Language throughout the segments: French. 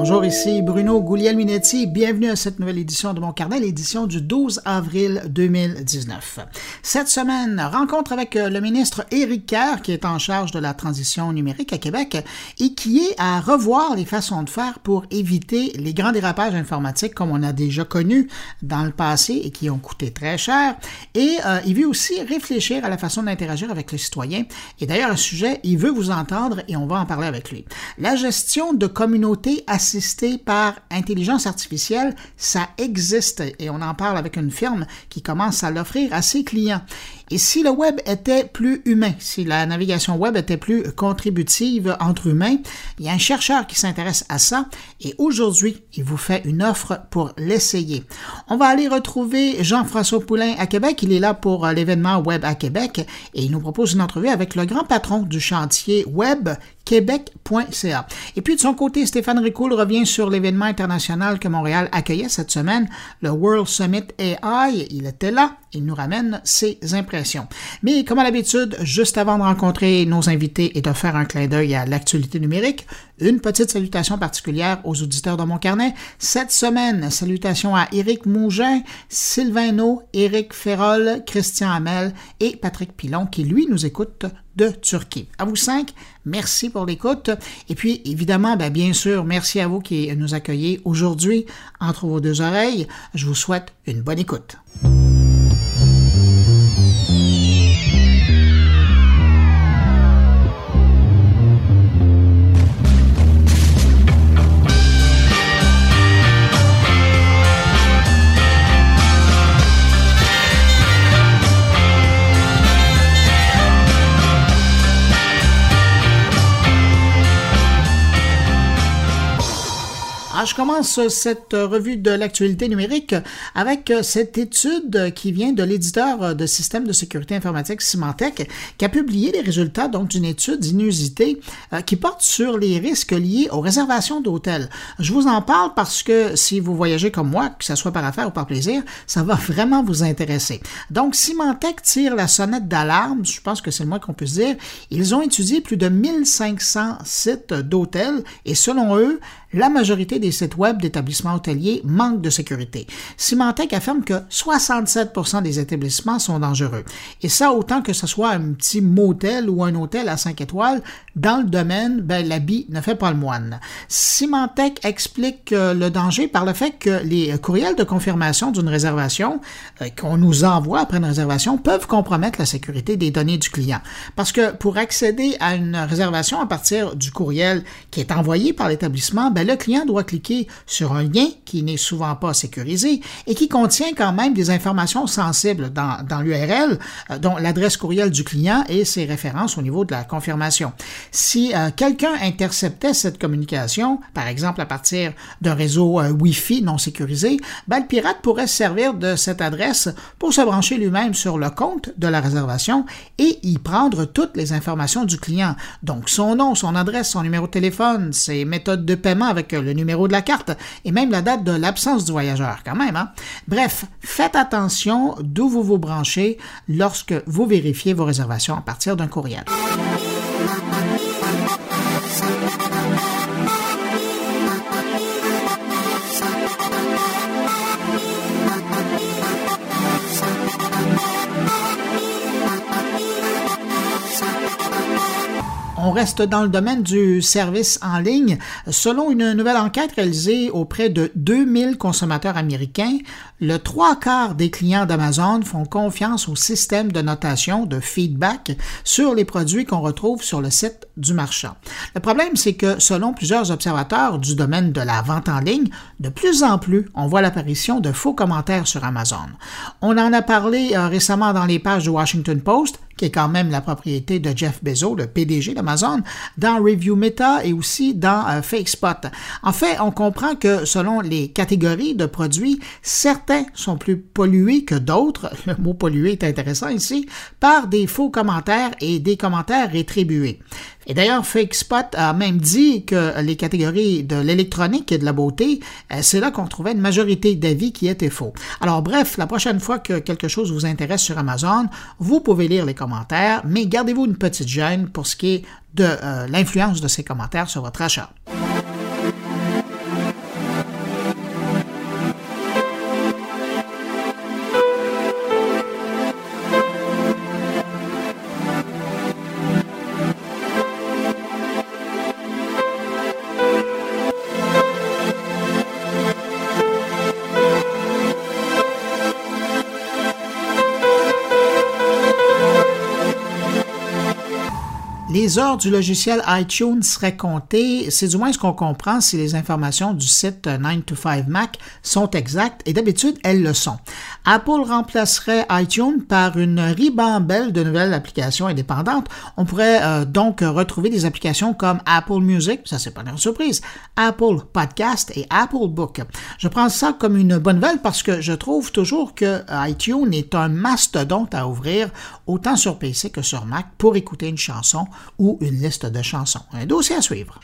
Bonjour, ici Bruno Guglielminetti. Bienvenue à cette nouvelle édition de mon carnet, l'édition du 12 avril 2019. Cette semaine, rencontre avec euh, le ministre Éric Kerr, qui est en charge de la transition numérique à Québec et qui est à revoir les façons de faire pour éviter les grands dérapages informatiques comme on a déjà connu dans le passé et qui ont coûté très cher. Et euh, il veut aussi réfléchir à la façon d'interagir avec les citoyens. Et d'ailleurs, un sujet, il veut vous entendre et on va en parler avec lui. La gestion de communautés assisté par intelligence artificielle, ça existe et on en parle avec une firme qui commence à l'offrir à ses clients. Et si le web était plus humain, si la navigation web était plus contributive entre humains, il y a un chercheur qui s'intéresse à ça et aujourd'hui, il vous fait une offre pour l'essayer. On va aller retrouver Jean-François Poulain à Québec. Il est là pour l'événement Web à Québec et il nous propose une entrevue avec le grand patron du chantier web québec.ca. Et puis de son côté, Stéphane Ricoul revient sur l'événement international que Montréal accueillait cette semaine, le World Summit AI. Il était là, il nous ramène ses impressions. Mais comme à l'habitude, juste avant de rencontrer nos invités et de faire un clin d'œil à l'actualité numérique, une petite salutation particulière aux auditeurs de mon carnet. Cette semaine, salutations à Éric Mougin, Sylvain Éric Ferrol, Christian Hamel et Patrick Pilon qui, lui, nous écoute de Turquie. À vous cinq, merci pour l'écoute. Et puis, évidemment, ben, bien sûr, merci à vous qui nous accueillez aujourd'hui entre vos deux oreilles. Je vous souhaite une bonne écoute. Je commence cette revue de l'actualité numérique avec cette étude qui vient de l'éditeur de systèmes de sécurité informatique Symantec, qui a publié les résultats donc d'une étude inusitée euh, qui porte sur les risques liés aux réservations d'hôtels. Je vous en parle parce que si vous voyagez comme moi, que ce soit par affaire ou par plaisir, ça va vraiment vous intéresser. Donc, Symantec tire la sonnette d'alarme, je pense que c'est le moins qu'on puisse dire. Ils ont étudié plus de 1500 sites d'hôtels et selon eux, la majorité des sites web d'établissements hôteliers manquent de sécurité. Symantec affirme que 67% des établissements sont dangereux. Et ça, autant que ce soit un petit motel ou un hôtel à 5 étoiles, dans le domaine, ben, l'habit ne fait pas le moine. Symantec explique euh, le danger par le fait que les courriels de confirmation d'une réservation euh, qu'on nous envoie après une réservation peuvent compromettre la sécurité des données du client. Parce que pour accéder à une réservation à partir du courriel qui est envoyé par l'établissement, ben, le client doit cliquer sur un lien qui n'est souvent pas sécurisé et qui contient quand même des informations sensibles dans, l'URL, euh, dont l'adresse courriel du client et ses références au niveau de la confirmation. Si euh, quelqu'un interceptait cette communication, par exemple à partir d'un réseau euh, Wi-Fi non sécurisé, ben, le pirate pourrait se servir de cette adresse pour se brancher lui-même sur le compte de la réservation et y prendre toutes les informations du client. Donc son nom, son adresse, son numéro de téléphone, ses méthodes de paiement avec euh, le numéro de la carte et même la date de l'absence du voyageur quand même. Hein? Bref, faites attention d'où vous vous branchez lorsque vous vérifiez vos réservations à partir d'un courriel. On reste dans le domaine du service en ligne. Selon une nouvelle enquête réalisée auprès de 2000 consommateurs américains, le trois quarts des clients d'Amazon font confiance au système de notation de feedback sur les produits qu'on retrouve sur le site du marchand. Le problème, c'est que selon plusieurs observateurs du domaine de la vente en ligne, de plus en plus, on voit l'apparition de faux commentaires sur Amazon. On en a parlé euh, récemment dans les pages du Washington Post, qui est quand même la propriété de Jeff Bezos, le PDG d'Amazon, dans Review Meta et aussi dans euh, FakeSpot. En fait, on comprend que selon les catégories de produits, certains sont plus pollués que d'autres, le mot pollué est intéressant ici, par des faux commentaires et des commentaires rétribués. Et d'ailleurs, FakeSpot a même dit que les catégories de l'électronique et de la beauté, euh, c'est là qu'on trouvait une majorité d'avis qui étaient faux. Alors bref, la prochaine fois que quelque chose vous intéresse sur Amazon, vous pouvez lire les commentaires, mais gardez-vous une petite gêne pour ce qui est de euh, l'influence de ces commentaires sur votre achat. Les heures du logiciel iTunes seraient comptées. C'est du moins ce qu'on comprend si les informations du site 9 to 5 Mac sont exactes et d'habitude elles le sont. Apple remplacerait iTunes par une ribambelle de nouvelles applications indépendantes. On pourrait euh, donc retrouver des applications comme Apple Music, ça c'est pas une surprise, Apple Podcast et Apple Book. Je prends ça comme une bonne nouvelle parce que je trouve toujours que iTunes est un mastodonte à ouvrir autant sur PC que sur Mac pour écouter une chanson ou une liste de chansons. Un dossier à suivre.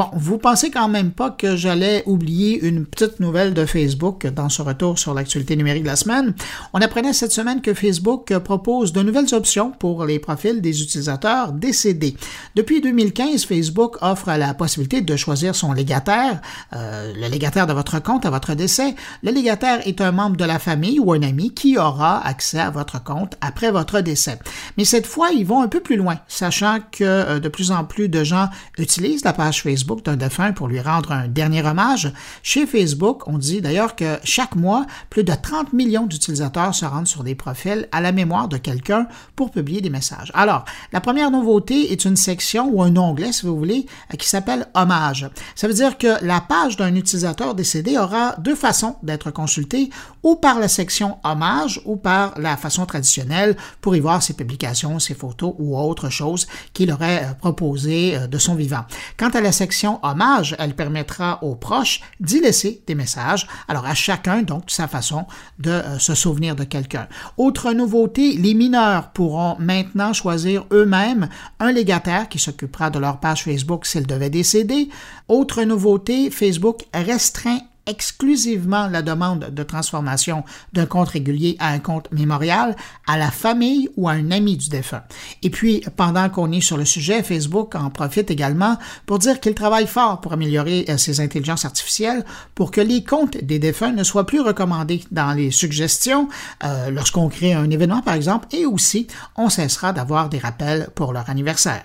Bon, vous pensez quand même pas que j'allais oublier une petite nouvelle de Facebook dans ce retour sur l'actualité numérique de la semaine. On apprenait cette semaine que Facebook propose de nouvelles options pour les profils des utilisateurs décédés. Depuis 2015, Facebook offre la possibilité de choisir son légataire, euh, le légataire de votre compte à votre décès. Le légataire est un membre de la famille ou un ami qui aura accès à votre compte après votre décès. Mais cette fois, ils vont un peu plus loin, sachant que euh, de plus en plus de gens utilisent la page Facebook d'un défunt pour lui rendre un dernier hommage. Chez Facebook, on dit d'ailleurs que chaque mois, plus de 30 millions d'utilisateurs se rendent sur des profils à la mémoire de quelqu'un pour publier des messages. Alors, la première nouveauté est une section ou un onglet, si vous voulez, qui s'appelle Hommage. Ça veut dire que la page d'un utilisateur décédé aura deux façons d'être consultée, ou par la section Hommage ou par la façon traditionnelle pour y voir ses publications, ses photos ou autre chose qu'il aurait euh, proposé euh, de son vivant. Quant à la section hommage, elle permettra aux proches d'y laisser des messages. Alors à chacun donc sa façon de euh, se souvenir de quelqu'un. Autre nouveauté, les mineurs pourront maintenant choisir eux-mêmes un légataire qui s'occupera de leur page Facebook s'ils devaient décéder. Autre nouveauté, Facebook restreint exclusivement la demande de transformation d'un compte régulier à un compte mémorial à la famille ou à un ami du défunt. Et puis, pendant qu'on est sur le sujet, Facebook en profite également pour dire qu'il travaille fort pour améliorer euh, ses intelligences artificielles pour que les comptes des défunts ne soient plus recommandés dans les suggestions euh, lorsqu'on crée un événement, par exemple, et aussi on cessera d'avoir des rappels pour leur anniversaire.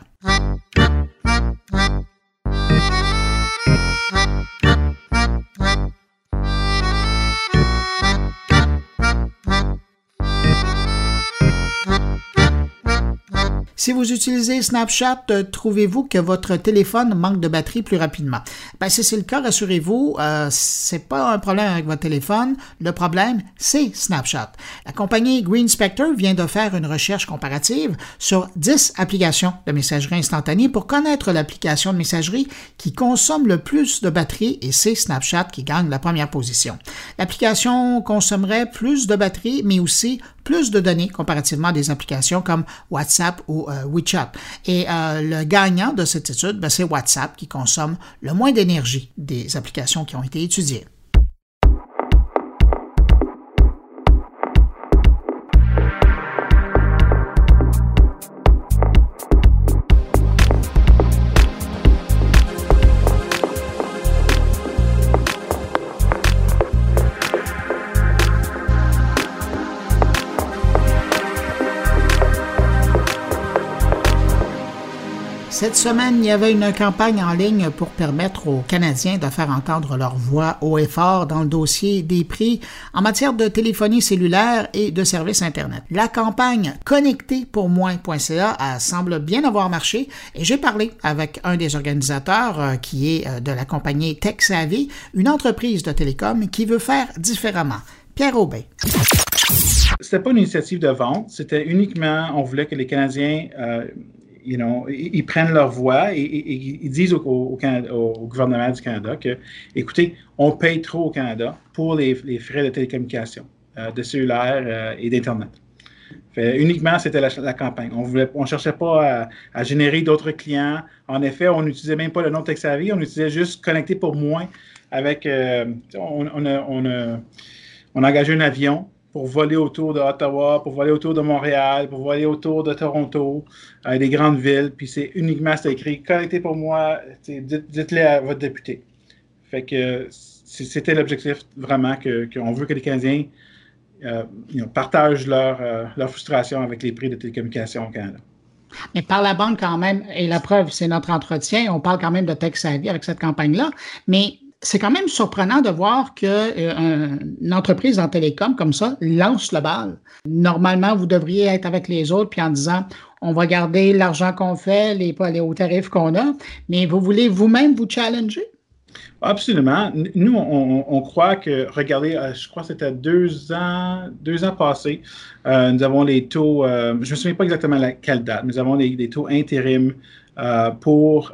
What? Si vous utilisez Snapchat, euh, trouvez-vous que votre téléphone manque de batterie plus rapidement? Ben, si c'est le cas, rassurez-vous, euh, c'est pas un problème avec votre téléphone. Le problème, c'est Snapchat. La compagnie Green Spectre vient de faire une recherche comparative sur 10 applications de messagerie instantanée pour connaître l'application de messagerie qui consomme le plus de batterie et c'est Snapchat qui gagne la première position. L'application consommerait plus de batterie, mais aussi plus de données comparativement à des applications comme WhatsApp ou euh, WeChat. Et euh, le gagnant de cette étude, ben, c'est WhatsApp qui consomme le moins d'énergie des applications qui ont été étudiées. Cette semaine, il y avait une campagne en ligne pour permettre aux Canadiens de faire entendre leur voix haut et fort dans le dossier des prix en matière de téléphonie cellulaire et de services Internet. La campagne connectépourmoi.ca semble bien avoir marché et j'ai parlé avec un des organisateurs euh, qui est euh, de la compagnie TechSavvy, une entreprise de télécom qui veut faire différemment. Pierre Aubin. C'était pas une initiative de vente, c'était uniquement, on voulait que les Canadiens euh, you know, ils, prennent leur voix et, ils disent au, gouvernement du Canada que, écoutez, on paye trop au Canada pour les, frais de télécommunication, euh, de cellulaire euh, et d'Internet. uniquement, c'était la, campagne. On ne cherchait pas à, générer d'autres clients. En effet, on n'utilisait même pas le nom TexAvi, on utilisait juste connecter pour moins avec. Euh, on, on a engagé un avion pour voler autour de Ottawa, pour voler autour de Montréal, pour voler autour de Toronto, euh, des grandes villes. Puis c'est uniquement, c'est écrit connectez pour moi, dites-le à votre député. Fait que c'était l'objectif vraiment qu'on veut que les Canadiens euh, partagent leur, euh, leur, frustration avec les prix de télécommunications au Canada. Mais par la bande quand même, et la preuve, c'est notre entretien, on parle quand même de Tech avec cette campagne-là, mais c'est quand même surprenant de voir qu'une euh, entreprise en télécom comme ça lance le bal. Normalement, vous devriez être avec les autres puis en disant on va garder l'argent qu'on fait, les, les hauts tarifs qu'on a, mais vous voulez vous-même vous challenger? Absolument. Nous, on, croit que, regardez, euh, je crois que c'était deux ans, deux ans passés, euh, nous avons les taux, je ne me souviens pas exactement la, quelle date, mais nous avons des, taux intérim pour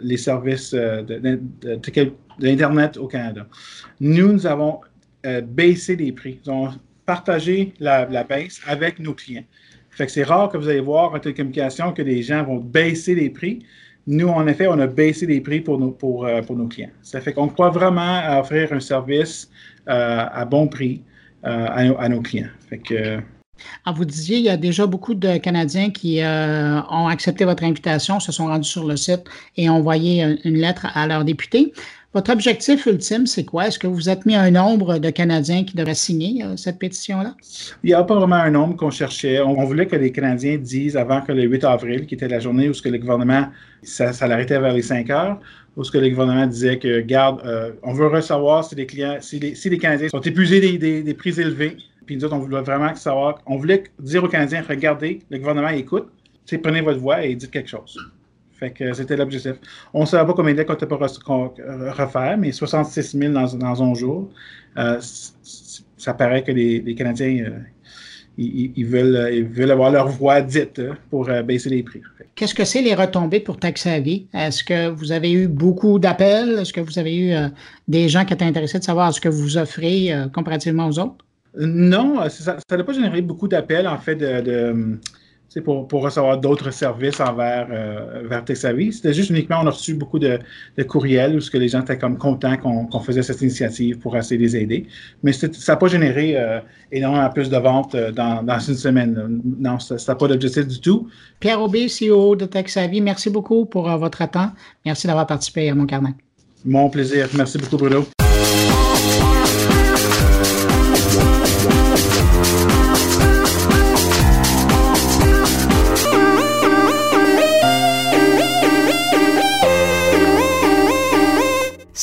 les services de, de, de, d'Internet au Canada. Nous, nous avons euh, baissé les prix. Nous avons partagé la, baisse avec nos clients. C'est rare que vous allez voir en télécommunication que les gens vont baisser les prix. Nous, en effet, on a baissé les prix pour nos, pour, euh, pour nos clients. Ça fait qu'on croit vraiment à offrir un service euh, à bon prix à, nos clients. Fait ah, vous disiez, il y a déjà beaucoup de Canadiens qui ont accepté votre invitation, se sont rendus sur le site et ont envoyé une lettre à leurs députés. Votre objectif ultime, c'est quoi? Est-ce que vous êtes mis un nombre de Canadiens qui devraient signer euh, cette pétition-là? Il n'y a pas vraiment un nombre qu'on cherchait. On, voulait que les Canadiens disent avant que le 8 avril, qui était la journée où ce que le gouvernement, ça, l'arrêtait vers les 5 heures, où ce que le gouvernement disait que, garde, euh, on veut recevoir si les clients, si les, Canadiens sont épuisés des, prix élevés. Puis nous autres, on voulait vraiment savoir, on voulait dire aux Canadiens, regardez, le gouvernement écoute, prenez votre voix et dites quelque chose. Fait que c'était l'objectif. On ne savait pas combien de qu'on était pas refaire, mais 66 000 dans, un jour, euh, ça paraît que les, Canadiens, euh, ils, veulent, ils veulent avoir leur voix dite hein, pour euh, baisser les prix. Qu'est-ce que c'est les retombées pour Taxavi? Est-ce que vous avez eu beaucoup d'appels? Est-ce que vous avez eu des gens qui étaient intéressés de savoir ce que vous offrez comparativement aux autres? Non, ça n'a pas généré beaucoup d'appels, en fait, de pour, pour recevoir d'autres services envers euh, vers Texavi. C'était juste uniquement, on a reçu beaucoup de, de courriels où ce que les gens étaient comme contents qu'on faisait cette initiative pour essayer de les aider. Mais ça n'a pas généré euh, énormément plus de ventes euh, dans, dans, une semaine. Non, ça n'a pas d'objectif du tout. Pierre Aubé, CEO de Texavi, merci beaucoup pour votre temps. Merci d'avoir participé à mon carnet. Mon plaisir. Merci beaucoup, Bruno.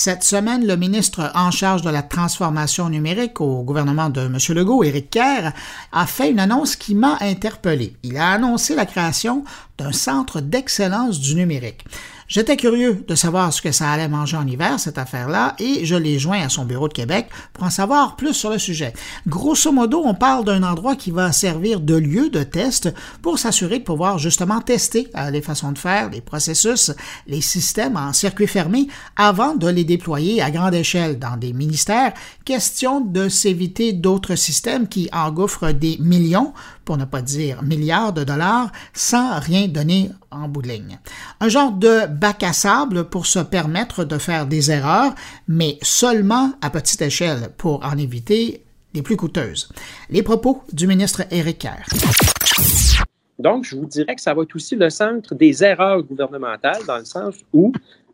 Cette semaine, le ministre en charge de la transformation numérique au gouvernement de M. Legault, Éric Kerr, a fait une annonce qui m'a interpellé. Il a annoncé la création d'un centre d'excellence du numérique. J'étais curieux de savoir ce que ça allait manger en hiver, cette affaire-là, et je l'ai joint à son bureau de Québec pour en savoir plus sur le sujet. Grosso modo, on parle d'un endroit qui va servir de lieu de test pour s'assurer de pouvoir justement tester euh, les façons de faire, les processus, les systèmes en circuit fermé avant de les déployer à grande échelle dans des ministères. Question de s'éviter d'autres systèmes qui engouffrent des millions pour ne pas dire milliards de dollars, sans rien donner en bout de ligne. Un genre de bac à sable pour se permettre de faire des erreurs, mais seulement à petite échelle pour en éviter les plus coûteuses. Les propos du ministre Éric Kerr. Donc, je vous dirais que ça va être aussi le centre des erreurs gouvernementales, dans le sens où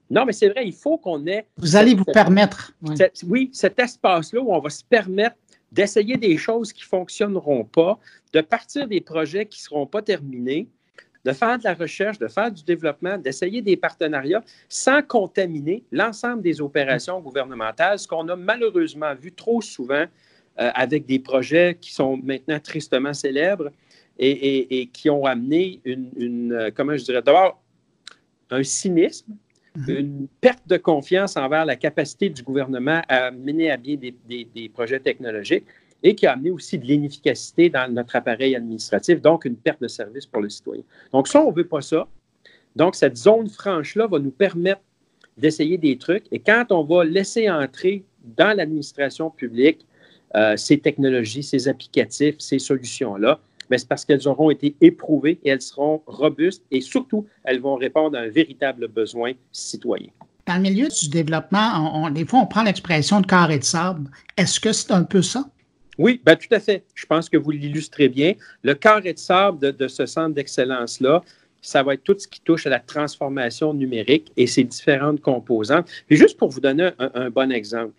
non, mais c'est vrai, il faut qu'on ait. Vous allez vous permettre. oui, cet espace-là où on va se permettre d'essayer des choses qui ne fonctionneront pas, de partir des projets qui ne seront pas terminés, de faire de la recherche, de faire du développement, d'essayer des partenariats sans contaminer l'ensemble des opérations gouvernementales, ce qu'on a malheureusement vu trop souvent euh, avec des projets qui sont maintenant tristement célèbres et, qui ont amené une, euh, comment je dirais, d'abord un cynisme, mm-hmm. une perte de confiance envers la capacité du gouvernement à mener à bien des projets technologiques, et qui a amené aussi de l'inefficacité dans notre appareil administratif, donc une perte de service pour le citoyen. Donc ça, on ne veut pas ça. Donc cette zone franche-là va nous permettre d'essayer des trucs et quand on va laisser entrer dans l'administration publique euh, ces technologies, ces applicatifs, ces solutions-là, ben, c'est parce qu'elles auront été éprouvées et elles seront robustes et surtout, elles vont répondre à un véritable besoin citoyen. Dans le milieu du développement, des fois, on prend l'expression de carré de sable. Est-ce que c'est un peu ça? Oui, ben, tout à fait. Je pense que vous l'illustrez bien. Le carré de sable de, ce centre d'excellence-là, ça va être tout ce qui touche à la transformation numérique et ses différentes composantes. Puis juste pour vous donner un, bon exemple,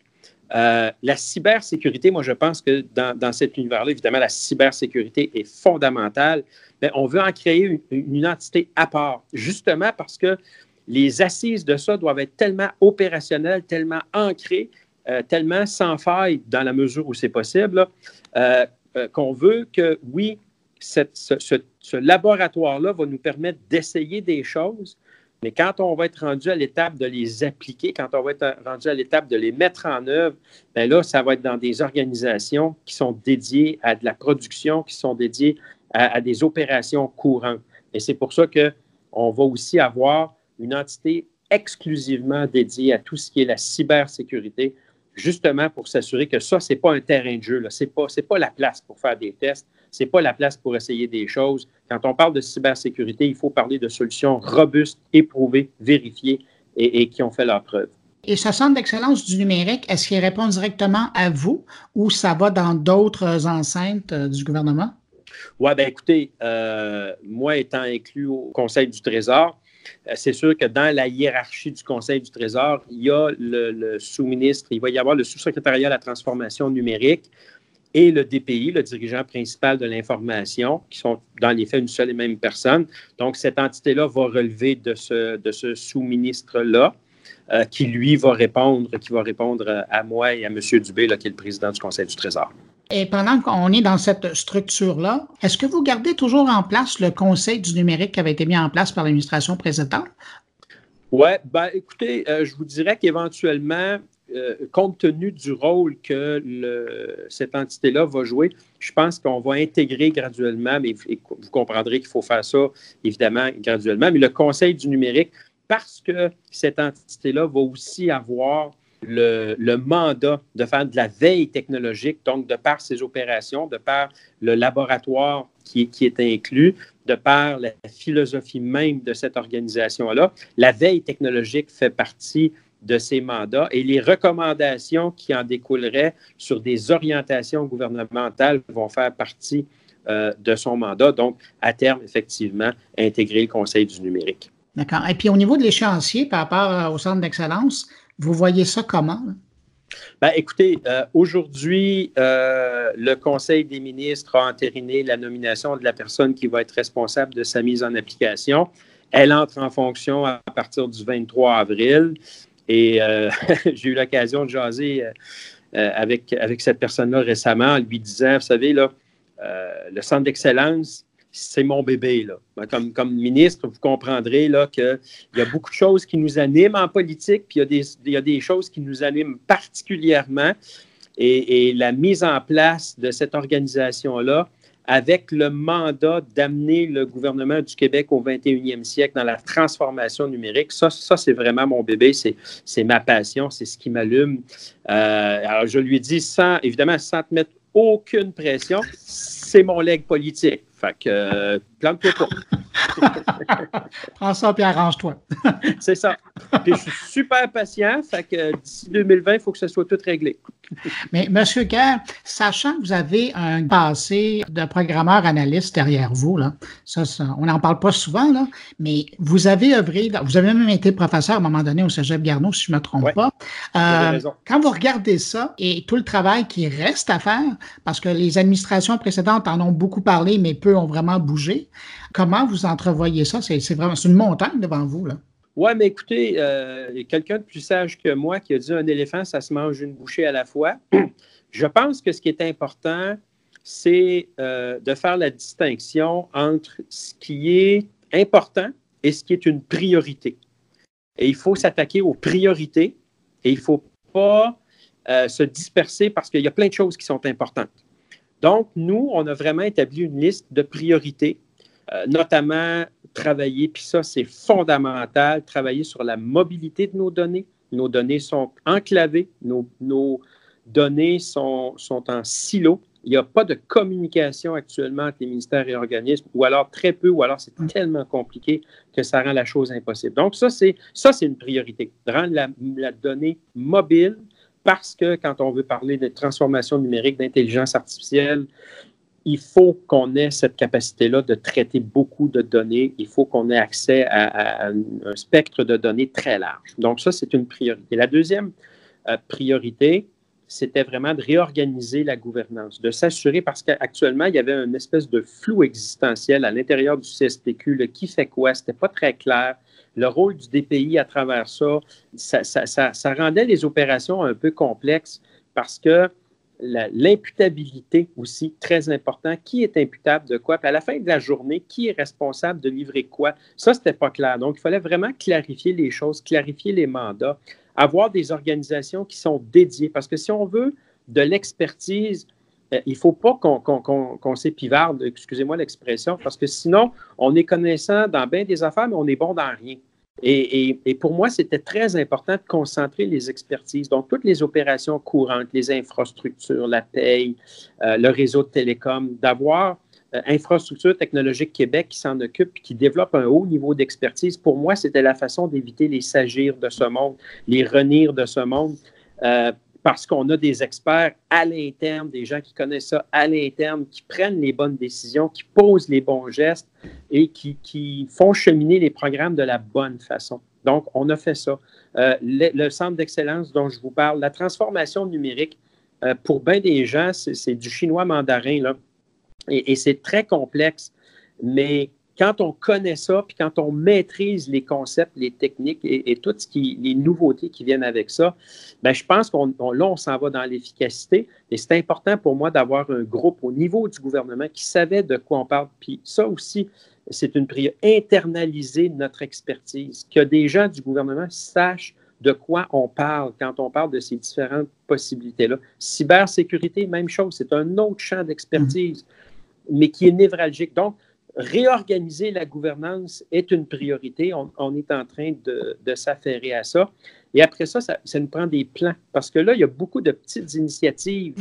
Euh, la cybersécurité, moi, je pense que dans, cet univers-là, évidemment, la cybersécurité est fondamentale, mais on veut en créer une, une, entité à part, justement parce que les assises de ça doivent être tellement opérationnelles, tellement ancrées, euh, tellement sans faille dans la mesure où c'est possible, euh, qu'on veut que, oui, ce laboratoire-là va nous permettre d'essayer des choses, mais quand on va être rendu à l'étape de les appliquer, quand on va être rendu à l'étape de les mettre en œuvre, bien là, ça va être dans des organisations qui sont dédiées à de la production, qui sont dédiées à, des opérations courantes. Et c'est pour ça qu'on va aussi avoir une entité exclusivement dédiée à tout ce qui est la cybersécurité, justement pour s'assurer que ça, ce n'est pas un terrain de jeu, ce n'est pas, pas la place pour faire des tests, ce n'est pas la place pour essayer des choses. Quand on parle de cybersécurité, il faut parler de solutions robustes, éprouvées, vérifiées et, qui ont fait leur preuve. Et ce centre d'excellence du numérique, est-ce qu'il répond directement à vous ou ça va dans d'autres enceintes euh, du gouvernement? Oui, bien écoutez, euh, moi étant inclus au Conseil du Trésor, c'est sûr que dans la hiérarchie du Conseil du Trésor, il y a le sous-ministre, il va y avoir le sous-secrétariat à la transformation numérique, et le DPI, le dirigeant principal de l'information, qui sont dans les faits une seule et même personne. Donc, cette entité-là va relever de ce, sous-ministre-là. Euh, qui lui va répondre, qui va répondre à moi et à M. Dubé, qui est le président du Conseil du Trésor. Et pendant qu'on est dans cette structure-là, est-ce que vous gardez toujours en place le Conseil du numérique qui avait été mis en place par l'administration précédente? Oui, ben, écoutez, euh, je vous dirais qu'éventuellement, euh, compte tenu du rôle que cette entité-là va jouer, je pense qu'on va intégrer graduellement, mais vous comprendrez qu'il faut faire ça évidemment graduellement, mais le Conseil du numérique, parce que cette entité-là va aussi avoir le, mandat de faire de la veille technologique, donc de par ses opérations, de par le laboratoire qui, est inclus, de par la philosophie même de cette organisation-là. La veille technologique fait partie de ces mandats et les recommandations qui en découleraient sur des orientations gouvernementales vont faire partie euh, de son mandat. Donc, à terme, effectivement, intégrer le Conseil du numérique. D'accord. Et puis, au niveau de l'échéancier par rapport au centre d'excellence, vous voyez ça comment? Ben, écoutez, euh, aujourd'hui, euh, le Conseil des ministres a entériné la nomination de la personne qui va être responsable de sa mise en application. Elle entre en fonction à partir du 23 avril. Et euh, j'ai eu l'occasion de jaser avec, avec cette personne-là récemment en lui disant, vous savez, là, le centre d'excellence, c'est mon bébé. Là. Ben, comme, ministre, vous comprendrez qu'il y a beaucoup de choses qui nous animent en politique, puis il y a des, choses qui nous animent particulièrement. Et, la mise en place de cette organisation-là, avec le mandat d'amener le gouvernement du Québec au 21e siècle dans la transformation numérique. Ça, ça c'est vraiment mon bébé, c'est ma passion, c'est ce qui m'allume. Euh, alors, je lui dis, évidemment, sans te mettre aucune pression, c'est mon leg politique. Fait que, euh, plante-toi pas. Prends ça puis arrange-toi. c'est ça. Puis je suis super patient. Fait que d'ici 2020, il faut que ce soit tout réglé. Mais M. Kerr, sachant que vous avez un passé de programmeur analyste derrière vous, là, ça, on n'en parle pas souvent, là, mais vous avez œuvré, vous avez même été professeur à un moment donné au Cégep Garneau, si je ne me trompe pas. Euh, quand vous regardez ça et tout le travail qui reste à faire, parce que les administrations précédentes en ont beaucoup parlé, mais peu ont vraiment bougé, comment vous entrevoyez ça? C'est vraiment une montagne devant vous, là. Oui, mais écoutez, euh, quelqu'un de plus sage que moi qui a dit un éléphant, ça se mange une bouchée à la fois. Je pense que ce qui est important, c'est euh, de faire la distinction entre ce qui est important et ce qui est une priorité. Et il faut s'attaquer aux priorités et il ne faut pas euh, se disperser parce qu'il y a plein de choses qui sont importantes. Donc, nous, on a vraiment établi une liste de priorités, notamment travailler, puis ça, c'est fondamental, travailler sur la mobilité de nos données. Nos données sont enclavées, nos, données sont, sont en silo. Il n'y a pas de communication actuellement entre les ministères et organismes, ou alors très peu, ou alors c'est mm. tellement compliqué que ça rend la chose impossible. Donc, ça, c'est, ça, c'est une priorité, de rendre la, la donnée mobile, parce que quand on veut parler de transformation numérique, d'intelligence artificielle, il faut qu'on ait cette capacité-là de traiter beaucoup de données. Il faut qu'on ait accès à, un spectre de données très large. Donc, ça, c'est une priorité. La deuxième euh, priorité, c'était vraiment de réorganiser la gouvernance, de s'assurer, parce qu'actuellement, il y avait une espèce de flou existentiel à l'intérieur du CSPQ, qui fait quoi, c'était pas très clair. Le rôle du DPI à travers ça ça, rendait les opérations un peu complexes parce que l'imputabilité aussi, très important. Qui est imputable de quoi? Puis à la fin de la journée, qui est responsable de livrer quoi? Ça, ce n'était pas clair. Donc, il fallait vraiment clarifier les choses, clarifier les mandats, avoir des organisations qui sont dédiées. Parce que si on veut de l'expertise, euh, il ne faut pas qu'on s'épivarde, excusez-moi l'expression, parce que sinon, on est connaissant dans bien des affaires, mais on est bon dans rien. Et, pour moi, c'était très important de concentrer les expertises. Donc, toutes les opérations courantes, les infrastructures, la paye, euh, le réseau de télécom, d'avoir euh, Infrastructure technologique Québec qui s'en occupe et qui développe un haut niveau d'expertise. Pour moi, c'était la façon d'éviter les s'agir de ce monde, les renir de ce monde. Euh, parce qu'on a des experts à l'interne, des gens qui connaissent ça à l'interne, qui prennent les bonnes décisions, qui posent les bons gestes et qui, font cheminer les programmes de la bonne façon. Donc, on a fait ça. Euh, le, centre d'excellence dont je vous parle, la transformation numérique, euh, pour bien des gens, c'est du chinois mandarin, là, et c'est très complexe, mais quand on connaît ça, puis quand on maîtrise les concepts, les techniques et, toutes les nouveautés qui viennent avec ça, bien, je pense qu'on là, on s'en va dans l'efficacité. Et c'est important pour moi d'avoir un groupe au niveau du gouvernement qui savait de quoi on parle. Puis ça aussi, c'est une priorité, internaliser notre expertise, que des gens du gouvernement sachent de quoi on parle quand on parle de ces différentes possibilités-là. Cybersécurité, même chose, c'est un autre champ d'expertise, mais qui est névralgique. Donc, réorganiser la gouvernance est une priorité. On, est en train de, s'affairer à ça. Et après ça, ça, nous prend des plans. Parce que là, il y a beaucoup de petites initiatives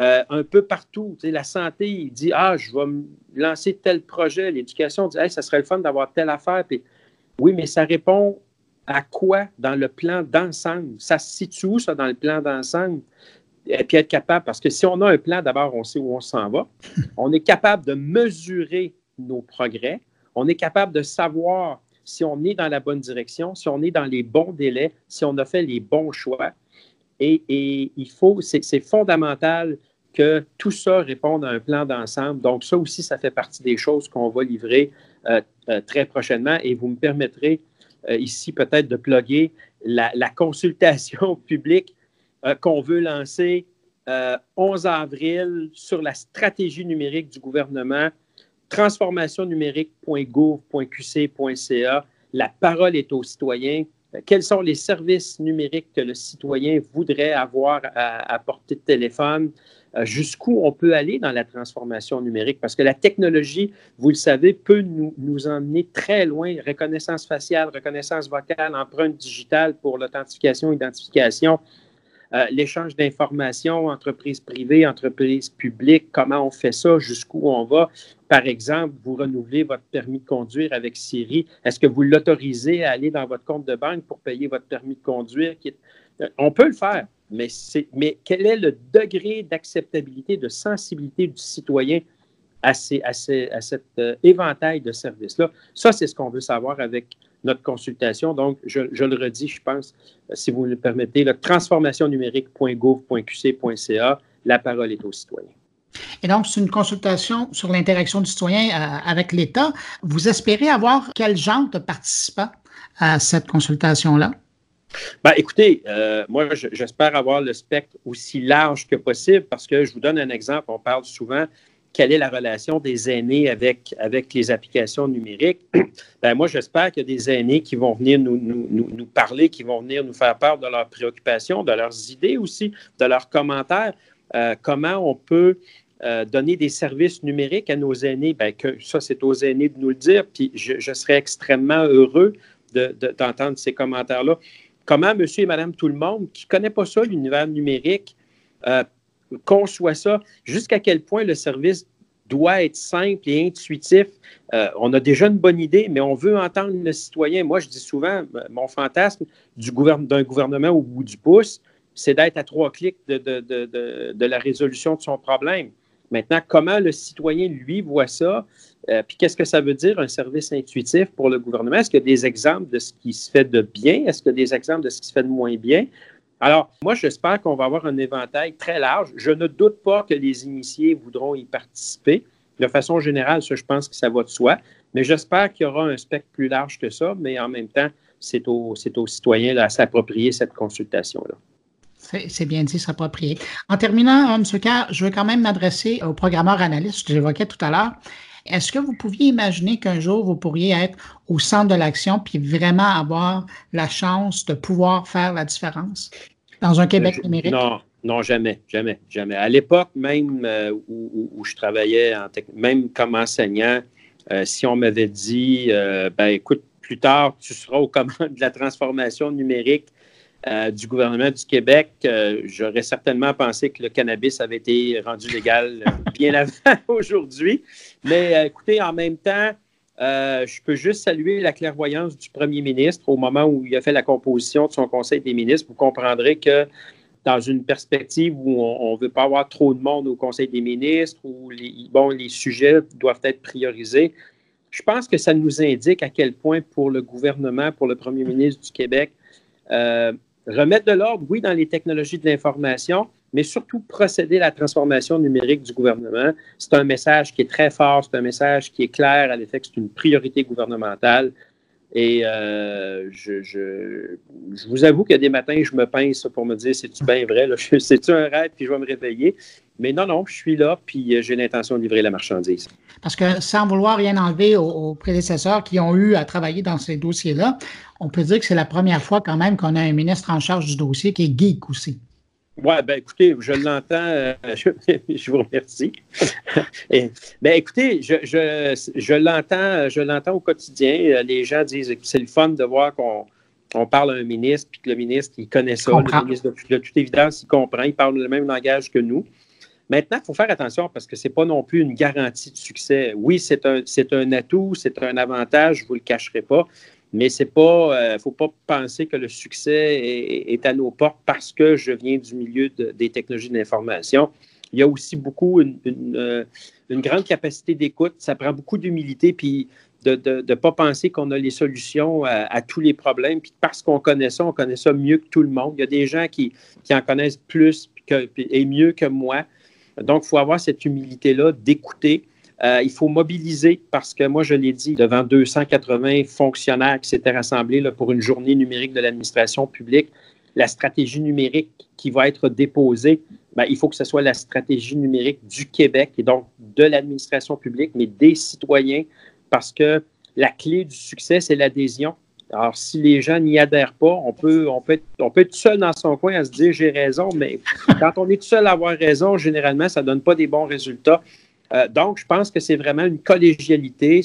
euh, un peu partout. Tu sais, la santé, dit Ah, je vais lancer tel projet. L'éducation dit ça serait le fun d'avoir telle affaire. Oui, mais ça répond à quoi dans le plan d'ensemble? Ça se situe où, ça, dans le plan d'ensemble? Et puis être capable, parce que si on a un plan, d'abord, on sait où on s'en va. On est capable de mesurer nos progrès. On est capable de savoir si on est dans la bonne direction, si on est dans les bons délais, si on a fait les bons choix. Et, il faut, c'est fondamental que tout ça réponde à un plan d'ensemble. Donc, ça aussi, ça fait partie des choses qu'on va livrer euh, euh, très prochainement. Et vous me permettrez euh, ici peut-être de plugger la, la consultation publique qu'on veut lancer 11 avril sur la stratégie numérique du gouvernement transformationnumérique.gouv.qc.ca. La parole est aux citoyens. Quels sont les services numériques que le citoyen voudrait avoir à, portée de téléphone? Euh, jusqu'où on peut aller dans la transformation numérique? Parce que la technologie, vous le savez, peut nous, nous emmener très loin. Reconnaissance faciale, reconnaissance vocale, empreinte digitale pour l'authentification, identification. Euh, l'échange d'informations, entreprises privées, entreprises publiques, comment on fait ça, jusqu'où on va. Par exemple, vous renouvelez votre permis de conduire avec Siri. Est-ce que vous l'autorisez à aller dans votre compte de banque pour payer votre permis de conduire? Euh, on peut le faire, mais, quel est le degré d'acceptabilité, de sensibilité du citoyen à, ces, à, cet euh, éventail de services-là? Ça, c'est ce qu'on veut savoir avec notre consultation. Donc, je, le redis, je pense, euh, si vous me le permettez, le transformationnumérique.gouv.qc.ca, la parole est aux citoyens. Et donc, c'est une consultation sur l'interaction du citoyen euh, avec l'État. Vous espérez avoir quel genre de participants à cette consultation-là? Ben, écoutez, euh, moi, j'espère avoir le spectre aussi large que possible parce que je vous donne un exemple. On parle souvent quelle est la relation des aînés avec, avec les applications numériques. Ben, moi, j'espère qu'il y a des aînés qui vont venir nous, nous, nous, parler, qui vont venir nous faire part de leurs préoccupations, de leurs idées aussi, de leurs commentaires. Euh, comment on peut euh, donner des services numériques à nos aînés? Bien, que ça, c'est aux aînés de nous le dire. Puis je, serais extrêmement heureux d'entendre ces commentaires-là. Comment monsieur et madame tout le monde, qui ne connaît pas ça, l'univers numérique, euh, conçoit ça, jusqu'à quel point le service doit être simple et intuitif? Euh, on a déjà une bonne idée, mais on veut entendre le citoyen. Moi, je dis souvent, mon fantasme d'un gouvernement au bout du pouce, c'est d'être à trois clics de, la résolution de son problème. Maintenant, comment le citoyen, lui, voit ça? Euh, puis qu'est-ce que ça veut dire un service intuitif pour le gouvernement? Est-ce qu'il y a des exemples de ce qui se fait de bien? Est-ce qu'il y a des exemples de ce qui se fait de moins bien? Alors, moi, j'espère qu'on va avoir un éventail très large. Je ne doute pas que les initiés voudront y participer. De façon générale, ça, je pense que ça va de soi. Mais j'espère qu'il y aura un spectre plus large que ça, mais en même temps, c'est aux, citoyens à s'approprier cette consultation-là. C'est bien dit, s'approprier. En terminant, M. Kerr, je veux quand même m'adresser au programmeur analyste que j'évoquais tout à l'heure. Est-ce que vous pouviez imaginer qu'un jour, vous pourriez être au centre de l'action puis vraiment avoir la chance de pouvoir faire la différence? Dans un Québec numérique? Non, non, jamais, jamais, jamais. À l'époque même euh, où, je travaillais, en même comme enseignant, euh, si on m'avait dit, euh, ben écoute, plus tard, tu seras aux commandes de la transformation numérique euh, du gouvernement du Québec, j'aurais certainement pensé que le cannabis avait été rendu légal bien avant aujourd'hui. Mais écoutez, en même temps, je peux juste saluer la clairvoyance du premier ministre au moment où il a fait la composition de son Conseil des ministres. Vous comprendrez que dans une perspective où on ne veut pas avoir trop de monde au Conseil des ministres, où les, bon, les sujets doivent être priorisés. Je pense que ça nous indique à quel point pour le gouvernement, pour le premier ministre du Québec, euh, remettre de l'ordre, oui, dans les technologies de l'information, mais surtout procéder à la transformation numérique du gouvernement. C'est un message qui est très fort, c'est un message qui est clair à l'effet que c'est une priorité gouvernementale. Et euh, je, vous avoue qu'il y a des matins, je me pince pour me dire c'est-tu bien vrai, c'est-tu un rêve, puis je vais me réveiller? Mais non, non, je suis là, puis euh, j'ai l'intention de livrer la marchandise. Parce que sans vouloir rien enlever aux, prédécesseurs qui ont eu à travailler dans ces dossiers-là, on peut dire que c'est la première fois quand même qu'on a un ministre en charge du dossier qui est geek aussi. Oui, ben écoutez, je l'entends, euh, je, vous remercie. Et, ben écoutez, je, je, l'entends, je l'entends au quotidien. Euh, les gens disent que c'est le fun de voir qu'on on parle à un ministre, puis que le ministre, il connaît ça. Le ministre, de, toute évidence, il comprend, il parle le même langage que nous. Maintenant, il faut faire attention parce que ce n'est pas non plus une garantie de succès. Oui, c'est un, un atout, c'est un avantage, je ne vous le cacherai pas, mais c'est pas, euh, faut pas penser que le succès est, à nos portes parce que je viens du milieu des technologies de l'information. Il y a aussi beaucoup une, euh, grande capacité d'écoute. Ça prend beaucoup d'humilité, puis de ne pas penser qu'on a les solutions à, tous les problèmes. Puis parce qu'on connaît ça, on connaît ça mieux que tout le monde. Il y a des gens qui, qui en connaissent plus et mieux que moi. Donc, il faut avoir cette humilité-là d'écouter euh, il faut mobiliser parce que moi, je l'ai dit devant 280 fonctionnaires qui s'étaient rassemblés pour une journée numérique de l'administration publique. La stratégie numérique qui va être déposée, ben, il faut que ce soit la stratégie numérique du Québec et donc de l'administration publique, mais des citoyens, parce que la clé du succès, c'est l'adhésion. Alors, si les gens n'y adhèrent pas, on peut, on, peut être, on peut être seul dans son coin à se dire j'ai raison, mais quand on est tout seul à avoir raison, généralement, ça ne donne pas des bons résultats. Euh, donc, je pense que c'est vraiment une collégialité,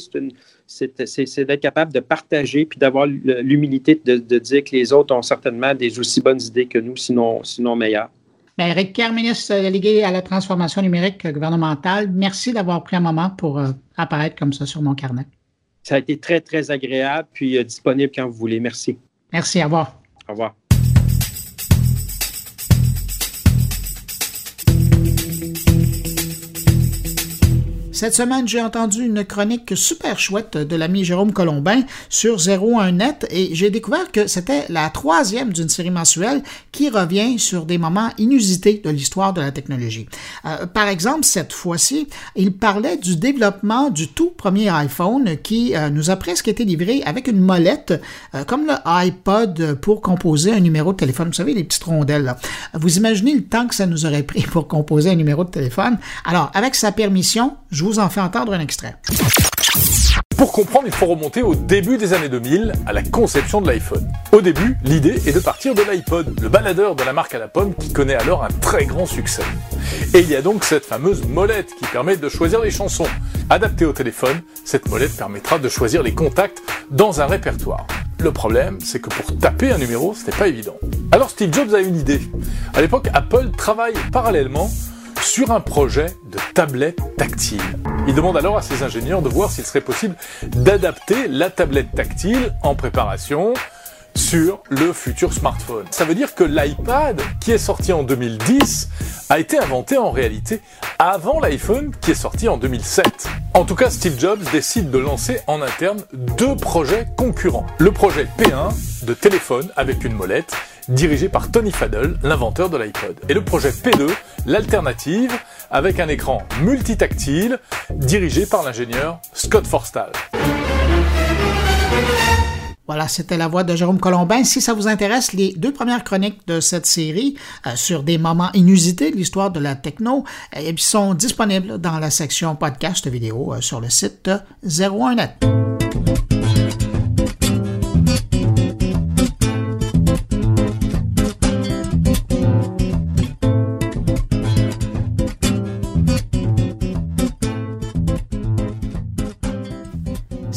c'est d'être capable de partager puis d'avoir l'humilité de, dire que les autres ont certainement des aussi bonnes idées que nous, sinon, sinon meilleures. Bien, Eric Kerr, ministre délégué à la transformation numérique gouvernementale, merci d'avoir pris un moment pour euh, apparaître comme ça sur mon carnet. Ça a été très, très agréable, puis euh, disponible quand vous voulez. Merci. Merci, au revoir. Au revoir. Cette semaine, j'ai entendu une chronique super chouette de l'ami Jérôme Colombin sur 01net et j'ai découvert que c'était la troisième d'une série mensuelle qui revient sur des moments inusités de l'histoire de la technologie. Euh, par exemple, cette fois-ci, il parlait du développement du tout premier iPhone qui euh, nous a presque été livré avec une molette euh, comme le iPod pour composer un numéro de téléphone. Vous savez, les petites rondelles. Là. Vous imaginez le temps que ça nous aurait pris pour composer un numéro de téléphone? Alors, avec sa permission, je en fais entendre un extrait. Pour comprendre, il faut remonter au début des années 2000, à la conception de l'iPhone. Au début, l'idée est de partir de l'iPod, le baladeur de la marque à la pomme qui connaît alors un très grand succès. Et il y a donc cette fameuse molette qui permet de choisir les chansons. Adaptée au téléphone, cette molette permettra de choisir les contacts dans un répertoire. Le problème, c'est que pour taper un numéro, n'est pas évident. Alors Steve Jobs a une idée. À l'époque, Apple travaille parallèlement sur un projet de tablette tactile. Il demande alors à ses ingénieurs de voir s'il serait possible d'adapter la tablette tactile en préparation sur le futur smartphone. Ça veut dire que l'iPad, qui est sorti en 2010, a été inventé en réalité avant l'iPhone qui est sorti en 2007. En tout cas, Steve Jobs décide de lancer en interne deux projets concurrents. Le projet P1 de téléphone avec une molette dirigé par Tony Faddle, l'inventeur de l'iPod. Et le projet P2, l'alternative, avec un écran multitactile, dirigé par l'ingénieur Scott Forstall. Voilà, c'était la voix de Jérôme Colombin. Si ça vous intéresse, les deux premières chroniques de cette série euh, sur des moments inusités de l'histoire de la techno euh, sont disponibles dans la section podcast vidéo euh, sur le site 01net.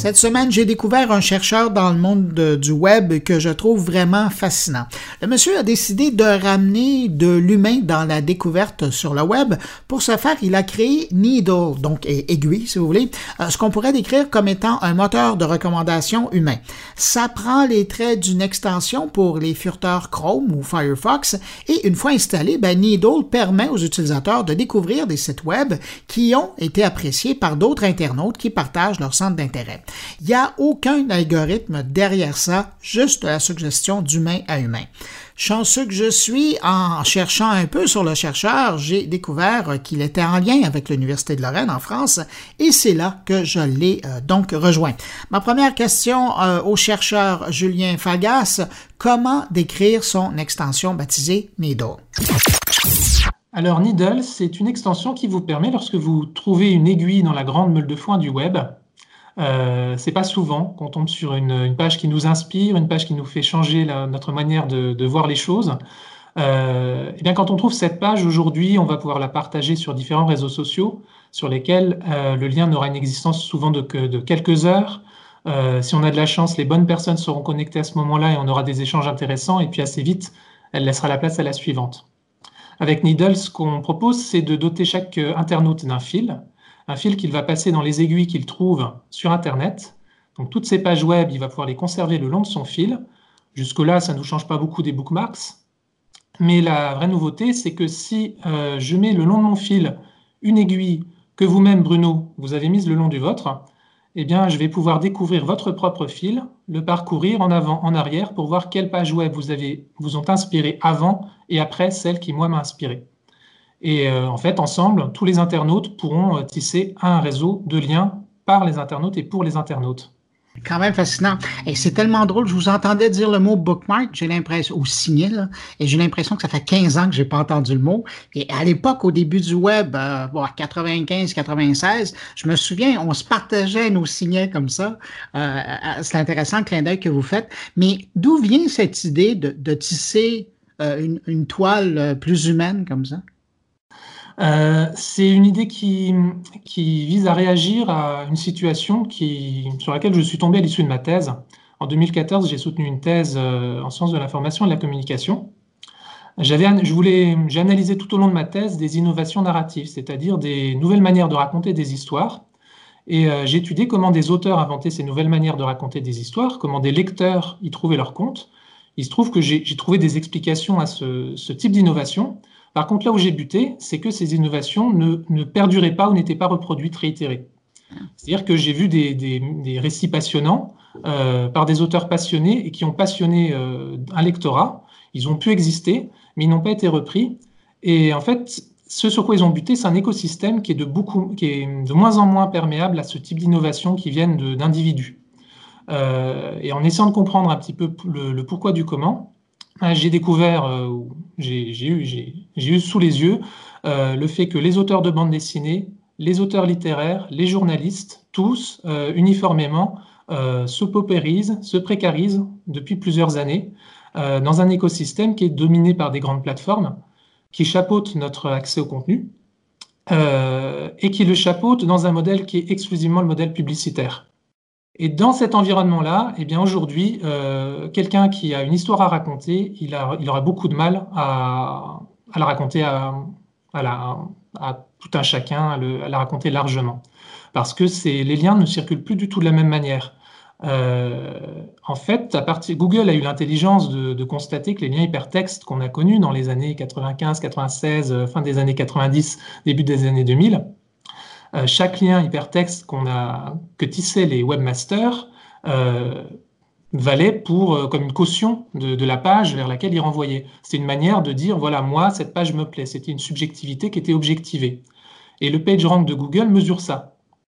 Cette semaine, j'ai découvert un chercheur dans le monde du web que je trouve vraiment fascinant. Le monsieur a décidé de ramener de l'humain dans la découverte sur le web. Pour ce faire, il a créé Needle, donc aiguille si vous voulez, euh, ce qu'on pourrait décrire comme étant un moteur de recommandation humain. Ça prend les traits d'une extension pour les furteurs Chrome ou Firefox et une fois installé, ben, Needle permet aux utilisateurs de découvrir des sites web qui ont été appréciés par d'autres internautes qui partagent leur centre d'intérêt. Il n'y a aucun algorithme derrière ça, juste la suggestion d'humain à humain. Chanceux que je suis, en cherchant un peu sur le chercheur, j'ai découvert qu'il était en lien avec l'Université de Lorraine en France et c'est là que je l'ai euh, donc rejoint. Ma première question euh, au chercheur Julien Fagas, comment décrire son extension baptisée Needle? Alors Needle, c'est une extension qui vous permet, lorsque vous trouvez une aiguille dans la grande meule de foin du web, euh, c'est pas souvent qu'on tombe sur une, page qui nous inspire, une page qui nous fait changer notre manière de, voir les choses. Euh, et eh bien, quand on trouve cette page aujourd'hui, on va pouvoir la partager sur différents réseaux sociaux sur lesquels euh, le lien n'aura une existence souvent de, que de quelques heures. Euh, si on a de la chance, les bonnes personnes seront connectées à ce moment-là et on aura des échanges intéressants. Et puis assez vite, elle laissera la place à la suivante. Avec Needle, ce qu'on propose, c'est de doter chaque internaute d'un fil un fil qu'il va passer dans les aiguilles qu'il trouve sur Internet. Donc toutes ces pages web, il va pouvoir les conserver le long de son fil. Jusque-là, ça ne nous change pas beaucoup des bookmarks. Mais la vraie nouveauté, c'est que si euh, je mets le long de mon fil une aiguille que vous-même, Bruno, vous avez mise le long du vôtre, eh bien, je vais pouvoir découvrir votre propre fil, le parcourir en avant, en arrière, pour voir quelles pages web vous, vous ont inspiré avant et après celles qui, moi, m'ont inspiré. Et euh, en fait, ensemble, tous les internautes pourront euh, tisser un réseau de liens par les internautes et pour les internautes. Quand même fascinant. Et c'est tellement drôle. Je vous entendais dire le mot bookmark, j'ai l'impression, ou signé, là, et j'ai l'impression que ça fait 15 ans que j'ai pas entendu le mot. Et à l'époque, au début du web, euh, bon, 95, 96, je me souviens, on se partageait nos signets comme ça. Euh, c'est intéressant le clin d'œil que vous faites. Mais d'où vient cette idée de, tisser une toile plus humaine comme ça? Euh, c'est une idée qui, vise à réagir à une situation sur laquelle je suis tombé à l'issue de ma thèse. En 2014, j'ai soutenu une thèse euh, en sciences de l'information et de la communication. J'avais, j'ai analysé tout au long de ma thèse des innovations narratives, c'est-à-dire des nouvelles manières de raconter des histoires. Et euh, j'ai étudié comment des auteurs inventaient ces nouvelles manières de raconter des histoires, comment des lecteurs y trouvaient leur compte. Il se trouve que j'ai, trouvé des explications à ce type d'innovation par contre, là où j'ai buté, c'est que ces innovations ne, perduraient pas ou n'étaient pas reproduites, réitérées. C'est-à-dire que j'ai vu des, récits passionnants euh, par des auteurs passionnés et qui ont passionné euh, un lectorat. Ils ont pu exister, mais ils n'ont pas été repris. Et en fait, ce sur quoi ils ont buté, c'est un écosystème qui est de, beaucoup, qui est de moins en moins perméable à ce type d'innovation qui viennent d'individus. Euh, et en essayant de comprendre un petit peu le pourquoi du comment, j'ai découvert, euh, j'ai eu, sous les yeux euh, le fait que les auteurs de bande dessinée, les auteurs littéraires, les journalistes, tous euh, uniformément se paupérisent, se précarisent depuis plusieurs années dans un écosystème qui est dominé par des grandes plateformes qui chapeautent notre accès au contenu et qui le chapeautent dans un modèle qui est exclusivement le modèle publicitaire. Et dans cet environnement-là, eh aujourd'hui, euh, quelqu'un qui a une histoire à raconter, il aura beaucoup de mal à, la raconter à, à, tout un chacun, à, la raconter largement. Parce que les liens ne circulent plus du tout de la même manière. Euh, en fait, à Google a eu l'intelligence de, constater que les liens hypertextes qu'on a connus dans les années 95, 96, euh, fin des années 90, début des années 2000, euh, chaque lien hypertexte qu'on a, que tissaient les webmasters valait pour, comme une caution de, de, la page vers laquelle il renvoyait. C'était une manière de dire, voilà, moi, cette page me plaît. C'était une subjectivité qui était objectivée. Et le PageRank de Google mesure ça.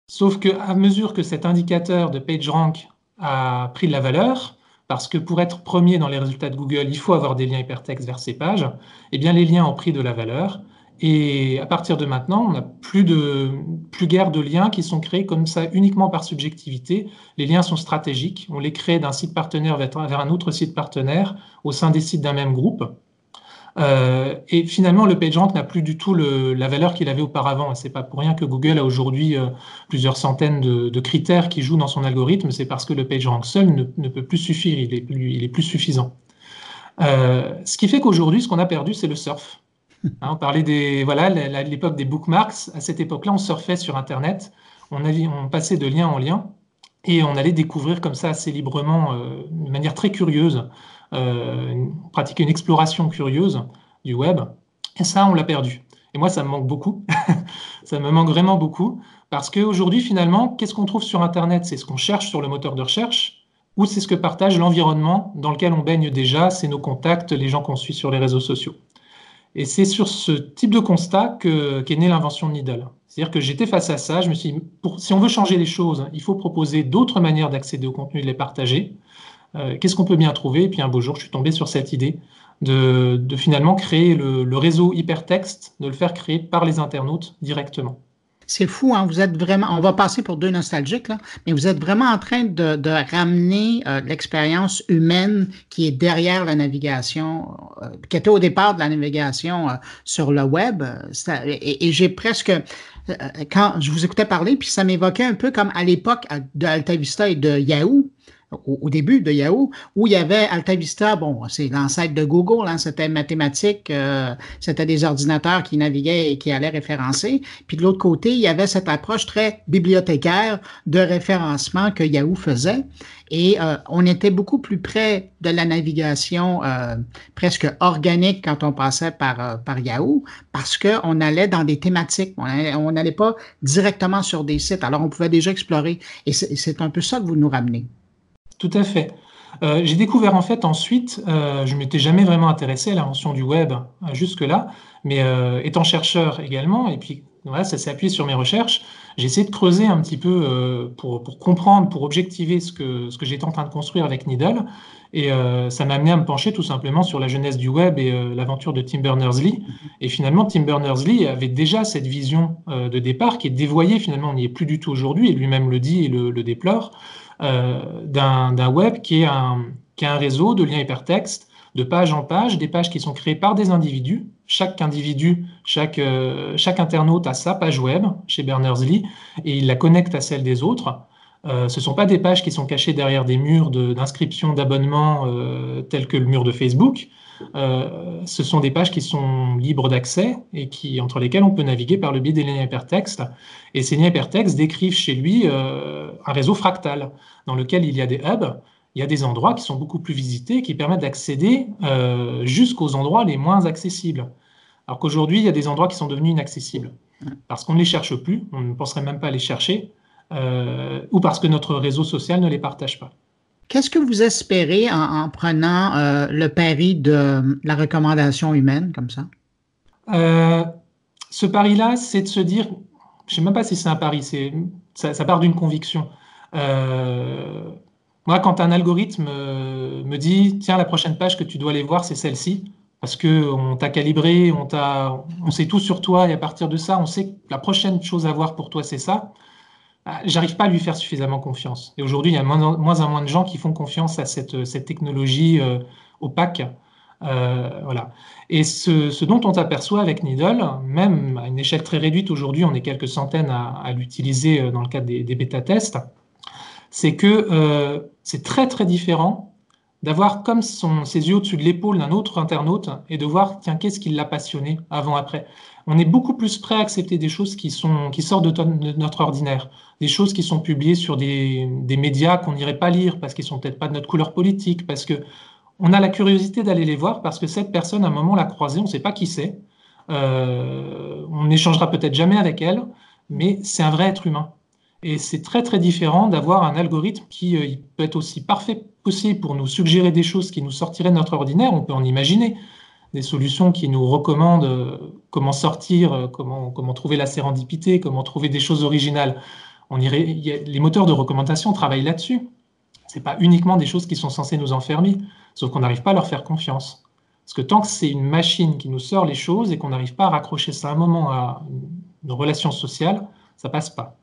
Sauf qu'à mesure que cet indicateur de PageRank a pris de la valeur, parce que pour être premier dans les résultats de Google, il faut avoir des liens hypertextes vers ces pages, eh bien les liens ont pris de la valeur. Et à partir de maintenant, on n'a plus, guère de liens qui sont créés comme ça uniquement par subjectivité. Les liens sont stratégiques. On les crée d'un site partenaire vers un autre site partenaire au sein des sites d'un même groupe. Euh, et finalement, le PageRank n'a plus du tout la valeur qu'il avait auparavant. C'est pas pour rien que Google a aujourd'hui euh, plusieurs centaines de, critères qui jouent dans son algorithme. C'est parce que le PageRank seul ne, peut plus suffire. Il est plus, il est plus suffisant. Euh, ce qui fait qu'aujourd'hui, ce qu'on a perdu, c'est le surf. Hein, on parlait des l'époque des bookmarks. À cette époque-là, on surfait sur Internet. On passait de lien en lien et on allait découvrir comme ça assez librement, euh, de manière très curieuse, euh, pratiquer une exploration curieuse du web. Et ça, on l'a perdu. Et moi, ça me manque beaucoup. ça me manque vraiment beaucoup. Parce qu'aujourd'hui, finalement, qu'est-ce qu'on trouve sur Internet? C'est ce qu'on cherche sur le moteur de recherche ou c'est ce que partage l'environnement dans lequel on baigne déjà, c'est nos contacts, les gens qu'on suit sur les réseaux sociaux. Et c'est sur ce type de constat qu'est née l'invention de Needle. C'est-à-dire que j'étais face à ça, je me suis dit, pour, si on veut changer les choses, il faut proposer d'autres manières d'accéder au contenu et de les partager. Euh, qu'est-ce qu'on peut bien trouver? Et puis un beau jour, je suis tombé sur cette idée de, finalement créer le, réseau hypertexte, de le faire créer par les internautes directement. C'est fou, hein? vous êtes vraiment, on va passer pour deux nostalgiques, là, mais vous êtes vraiment en train de, ramener euh, l'expérience humaine qui est derrière la navigation, euh, qui était au départ de la navigation euh, sur le web. et, et j'ai presque, quand je vous écoutais parler, puis ça m'évoquait un peu comme à l'époque de Alta Vista et de Yahoo, au, début de Yahoo, où il y avait AltaVista, bon, c'est l'ancêtre de Google, hein, c'était mathématique, euh, c'était des ordinateurs qui naviguaient et qui allaient référencer. Puis de l'autre côté, il y avait cette approche très bibliothécaire de référencement que Yahoo faisait. Et euh, on était beaucoup plus près de la navigation euh, presque organique quand on passait par, par Yahoo, parce qu'on allait dans des thématiques, on n'allait pas directement sur des sites. Alors on pouvait déjà explorer. Et c'est un peu ça que vous nous ramenez. Tout à fait. Euh, j'ai découvert en fait ensuite, euh, je ne m'étais jamais vraiment intéressé à l'invention du web euh, jusque-là, mais étant chercheur également, et puis voilà, ça s'est appuyé sur mes recherches, j'ai essayé de creuser un petit peu pour, comprendre, pour objectiver ce que, ce que j'étais en train de construire avec Needle, et ça m'a amené à me pencher tout simplement sur la jeunesse du web et l'aventure de Tim Berners-Lee. Et finalement, Tim Berners-Lee avait déjà cette vision de départ qui est dévoyée, finalement, on n'y est plus du tout aujourd'hui, et lui-même le dit et le, déplore, d'un web qui est, un, qui est un réseau de liens hypertextes, de page en page, des pages qui sont créées par des individus. Chaque individu, chaque, euh, chaque internaute a sa page web chez Berners-Lee et il la connecte à celle des autres. Euh, ce ne sont pas des pages qui sont cachées derrière des murs d'inscription d'abonnement euh, tels que le mur de Facebook. Euh, ce sont des pages qui sont libres d'accès et qui, entre lesquelles on peut naviguer par le biais des liens hypertextes. Et ces liens hypertextes décrivent chez lui euh, un réseau fractal dans lequel il y a des hubs, il y a des endroits qui sont beaucoup plus visités, qui permettent d'accéder jusqu'aux endroits les moins accessibles. Alors qu'aujourd'hui, il y a des endroits qui sont devenus inaccessibles parce qu'on ne les cherche plus, on ne penserait même pas à les chercher, euh, ou parce que notre réseau social ne les partage pas. Qu'est-ce que vous espérez en, en prenant euh, le pari de la recommandation humaine comme ça? Euh, ce pari-là, c'est de se dire, je ne sais même pas si c'est un pari, ça, ça part d'une conviction. Euh, moi, quand un algorithme me dit, tiens, la prochaine page que tu dois aller voir, c'est celle-ci, parce qu'on t'a calibré, on, on sait tout sur toi, et à partir de ça, on sait que la prochaine chose à voir pour toi, c'est ça. Ah, j'arrive pas à lui faire suffisamment confiance. Et aujourd'hui, il y a moins, moins en moins de gens qui font confiance à cette, cette technologie euh, opaque. Euh, voilà. Et ce, dont on s'aperçoit avec Needle, même à une échelle très réduite aujourd'hui, on est quelques centaines à, l'utiliser euh, dans le cadre des, bêta-tests, c'est que euh, c'est très très différent d'avoir comme ses yeux au-dessus de l'épaule d'un autre internaute et de voir, tiens, qu'est-ce qui l'a passionné avant-après on est beaucoup plus prêt à accepter des choses qui, sont, qui sortent de, notre ordinaire, des choses qui sont publiées sur des, des médias qu'on n'irait pas lire parce qu'ils sont peut-être pas de notre couleur politique, parce que on a la curiosité d'aller les voir parce que cette personne, à un moment, l'a croisée, on ne sait pas qui c'est, euh, on n'échangera peut-être jamais avec elle, mais c'est un vrai être humain. Et c'est très très différent d'avoir un algorithme qui euh, peut être aussi parfait possible pour nous suggérer des choses qui nous sortiraient de notre ordinaire. On peut en imaginer des solutions qui nous recommandent euh, comment sortir, euh, comment, trouver la sérendipité, comment trouver des choses originales. Les moteurs de recommandation travaillent là-dessus. Ce n'est pas uniquement des choses qui sont censées nous enfermer, sauf qu'on n'arrive pas à leur faire confiance. Parce que tant que c'est une machine qui nous sort les choses et qu'on n'arrive pas à raccrocher ça un moment à une relation sociale, ça passe pas.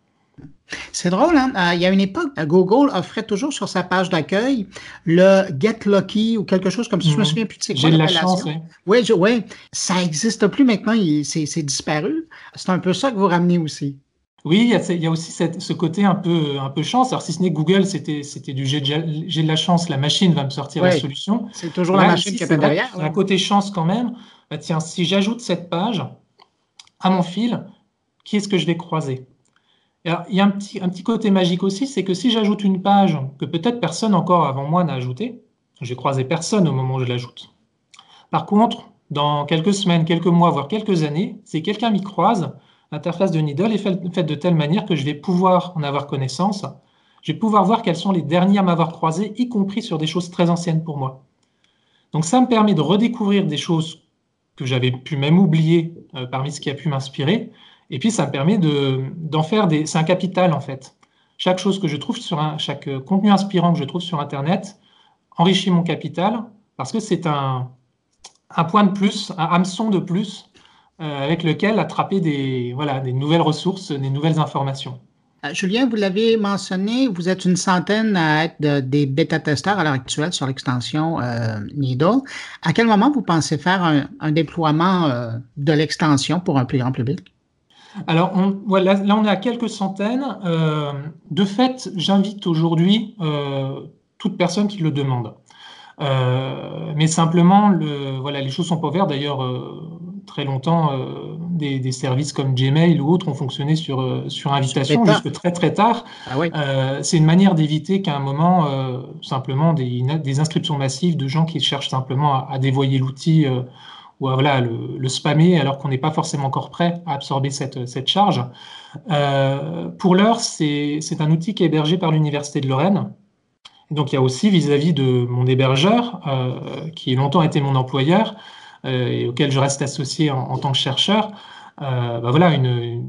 C'est drôle, hein? Euh, il y a une époque, Google offrait toujours sur sa page d'accueil le Get Lucky ou quelque chose comme ça. Je me mhm. souviens plus de c'est quoi J'ai de la chance, oui. Oui, ça n'existe plus maintenant, c'est disparu. C'est un peu ça que vous ramenez aussi. Oui, il y a, aussi ce côté un peu, un peu chance. Alors, si ce n'est Google, c'était du j'ai de la chance, la machine va me sortir la solution. C'est toujours la machine qui est derrière. Un côté chance quand même. Bah, tiens, si j'ajoute cette page à mon fil, qui est-ce que je vais croiser? Il y a un petit, côté magique aussi, c'est que si j'ajoute une page que peut-être personne encore avant moi n'a ajoutée, j'ai croisé personne au moment où je l'ajoute. Par contre, dans quelques semaines, quelques mois, voire quelques années, si quelqu'un m'y croise, l'interface de Needle est faite de telle manière que je vais pouvoir en avoir connaissance. Je vais pouvoir voir quels sont les derniers à m'avoir croisé, y compris sur des choses très anciennes pour moi. Donc ça me permet de redécouvrir des choses que j'avais pu même oublier euh, parmi ce qui a pu m'inspirer, et puis, ça me permet d'en faire des. C'est un capital, en fait. Chaque chose que je trouve sur un. Chaque contenu inspirant que je trouve sur Internet enrichit mon capital parce que c'est un, un point de plus, un hameçon de plus euh, avec lequel attraper des, voilà, des nouvelles ressources, des nouvelles informations. Euh, Julien, vous l'avez mentionné, vous êtes une centaine à être des bêta-testeurs à l'heure actuelle sur l'extension euh, Needle. À quel moment vous pensez faire un, déploiement euh, de l'extension pour un plus grand public? Alors, voilà, là, on est à quelques centaines. Euh, de fait, j'invite aujourd'hui euh, toute personne qui le demande. Euh, mais simplement, le, voilà, les choses sont pas ouvertes. D'ailleurs, très longtemps, des, services comme Gmail ou autres ont fonctionné sur, sur invitation jusque très très tard. Ah c'est une manière d'éviter qu'à un moment, simplement, des, des, inscriptions massives de gens qui cherchent simplement à, à dévoyer l'outil ou voilà, le, spammer alors qu'on n'est pas forcément encore prêt à absorber cette, charge. Euh, pour l'heure, c'est un outil qui est hébergé par l'Université de Lorraine. Donc il y a aussi vis-à-vis de mon hébergeur, euh, qui longtemps été mon employeur euh, et auquel je reste associé en, tant que chercheur, bah voilà, une,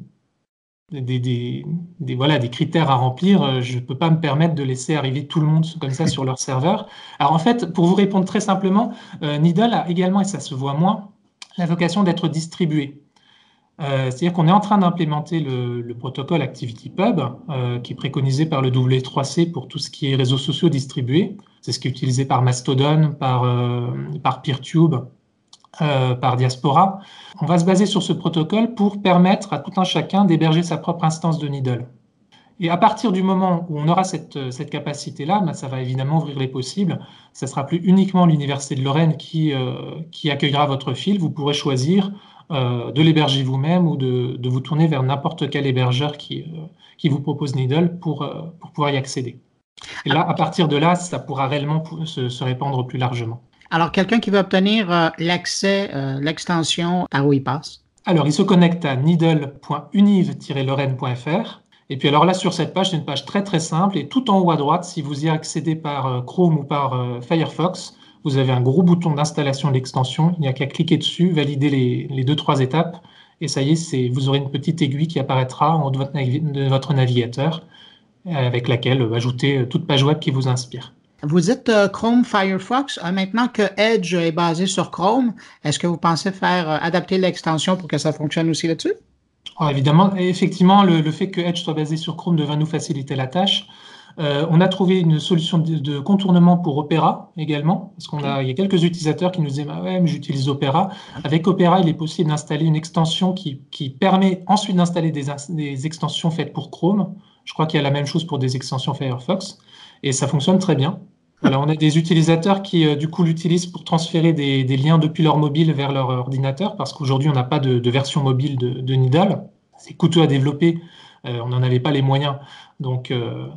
des, voilà, des critères à remplir. Euh, je ne peux pas me permettre de laisser arriver tout le monde comme ça sur leur serveur. Alors en fait, pour vous répondre très simplement, euh, Needle a également, et ça se voit moins, la vocation d'être distribué. Euh, c'est-à-dire qu'on est en train d'implémenter le, protocole ActivityPub, qui est préconisé par le W3C pour tout ce qui est réseaux sociaux distribués. C'est ce qui est utilisé par Mastodon, par, par PeerTube, euh, par Diaspora. On va se baser sur ce protocole pour permettre à tout un chacun d'héberger sa propre instance de Needle. Et à partir du moment où on aura cette, euh, capacité-là, ben, ça va évidemment ouvrir les possibles. Ce ne sera plus uniquement l'Université de Lorraine qui, euh, accueillera votre fil. Vous pourrez choisir de l'héberger vous-même ou de, vous tourner vers n'importe quel hébergeur qui, vous propose Needle pour, pouvoir y accéder. Et là, à partir de là, ça pourra réellement se répandre plus largement. Alors, quelqu'un qui veut obtenir euh, l'accès, euh, l'extension, par où il passe? Alors, il se connecte à needle.univ-lorraine.fr. Et puis alors là, sur cette page, c'est une page très très simple. Et tout en haut à droite, si vous y accédez par euh, Chrome ou par Firefox, vous avez un gros bouton d'installation de l'extension. Il n'y a qu'à cliquer dessus, valider les, deux, trois étapes. Et ça y est, vous aurez une petite aiguille qui apparaîtra en haut de votre, de votre navigateur avec laquelle ajouter toute page web qui vous inspire. Vous êtes euh, Chrome Firefox. Euh, maintenant que Edge est basé sur Chrome, est-ce que vous pensez faire euh, adapter l'extension pour que ça fonctionne aussi là-dessus? Ah, évidemment, effectivement, le, fait que Edge soit basé sur Chrome devrait nous faciliter la tâche. on a trouvé une solution de, contournement pour Opera également, parce qu'on a, y a quelques utilisateurs qui nous disent ah ouais, mais j'utilise Opera. Avec Opera, il est possible d'installer une extension qui, permet ensuite d'installer des, extensions faites pour Chrome. Je crois qu'il y a la même chose pour des extensions Firefox et ça fonctionne très bien. Alors, on a des utilisateurs qui, euh, du coup, l'utilisent pour transférer des, liens depuis leur mobile vers leur ordinateur, parce qu'aujourd'hui, on n'a pas de, version mobile de, de Nidal. C'est coûteux à développer, euh, on n'en avait pas les moyens. Donc, euh,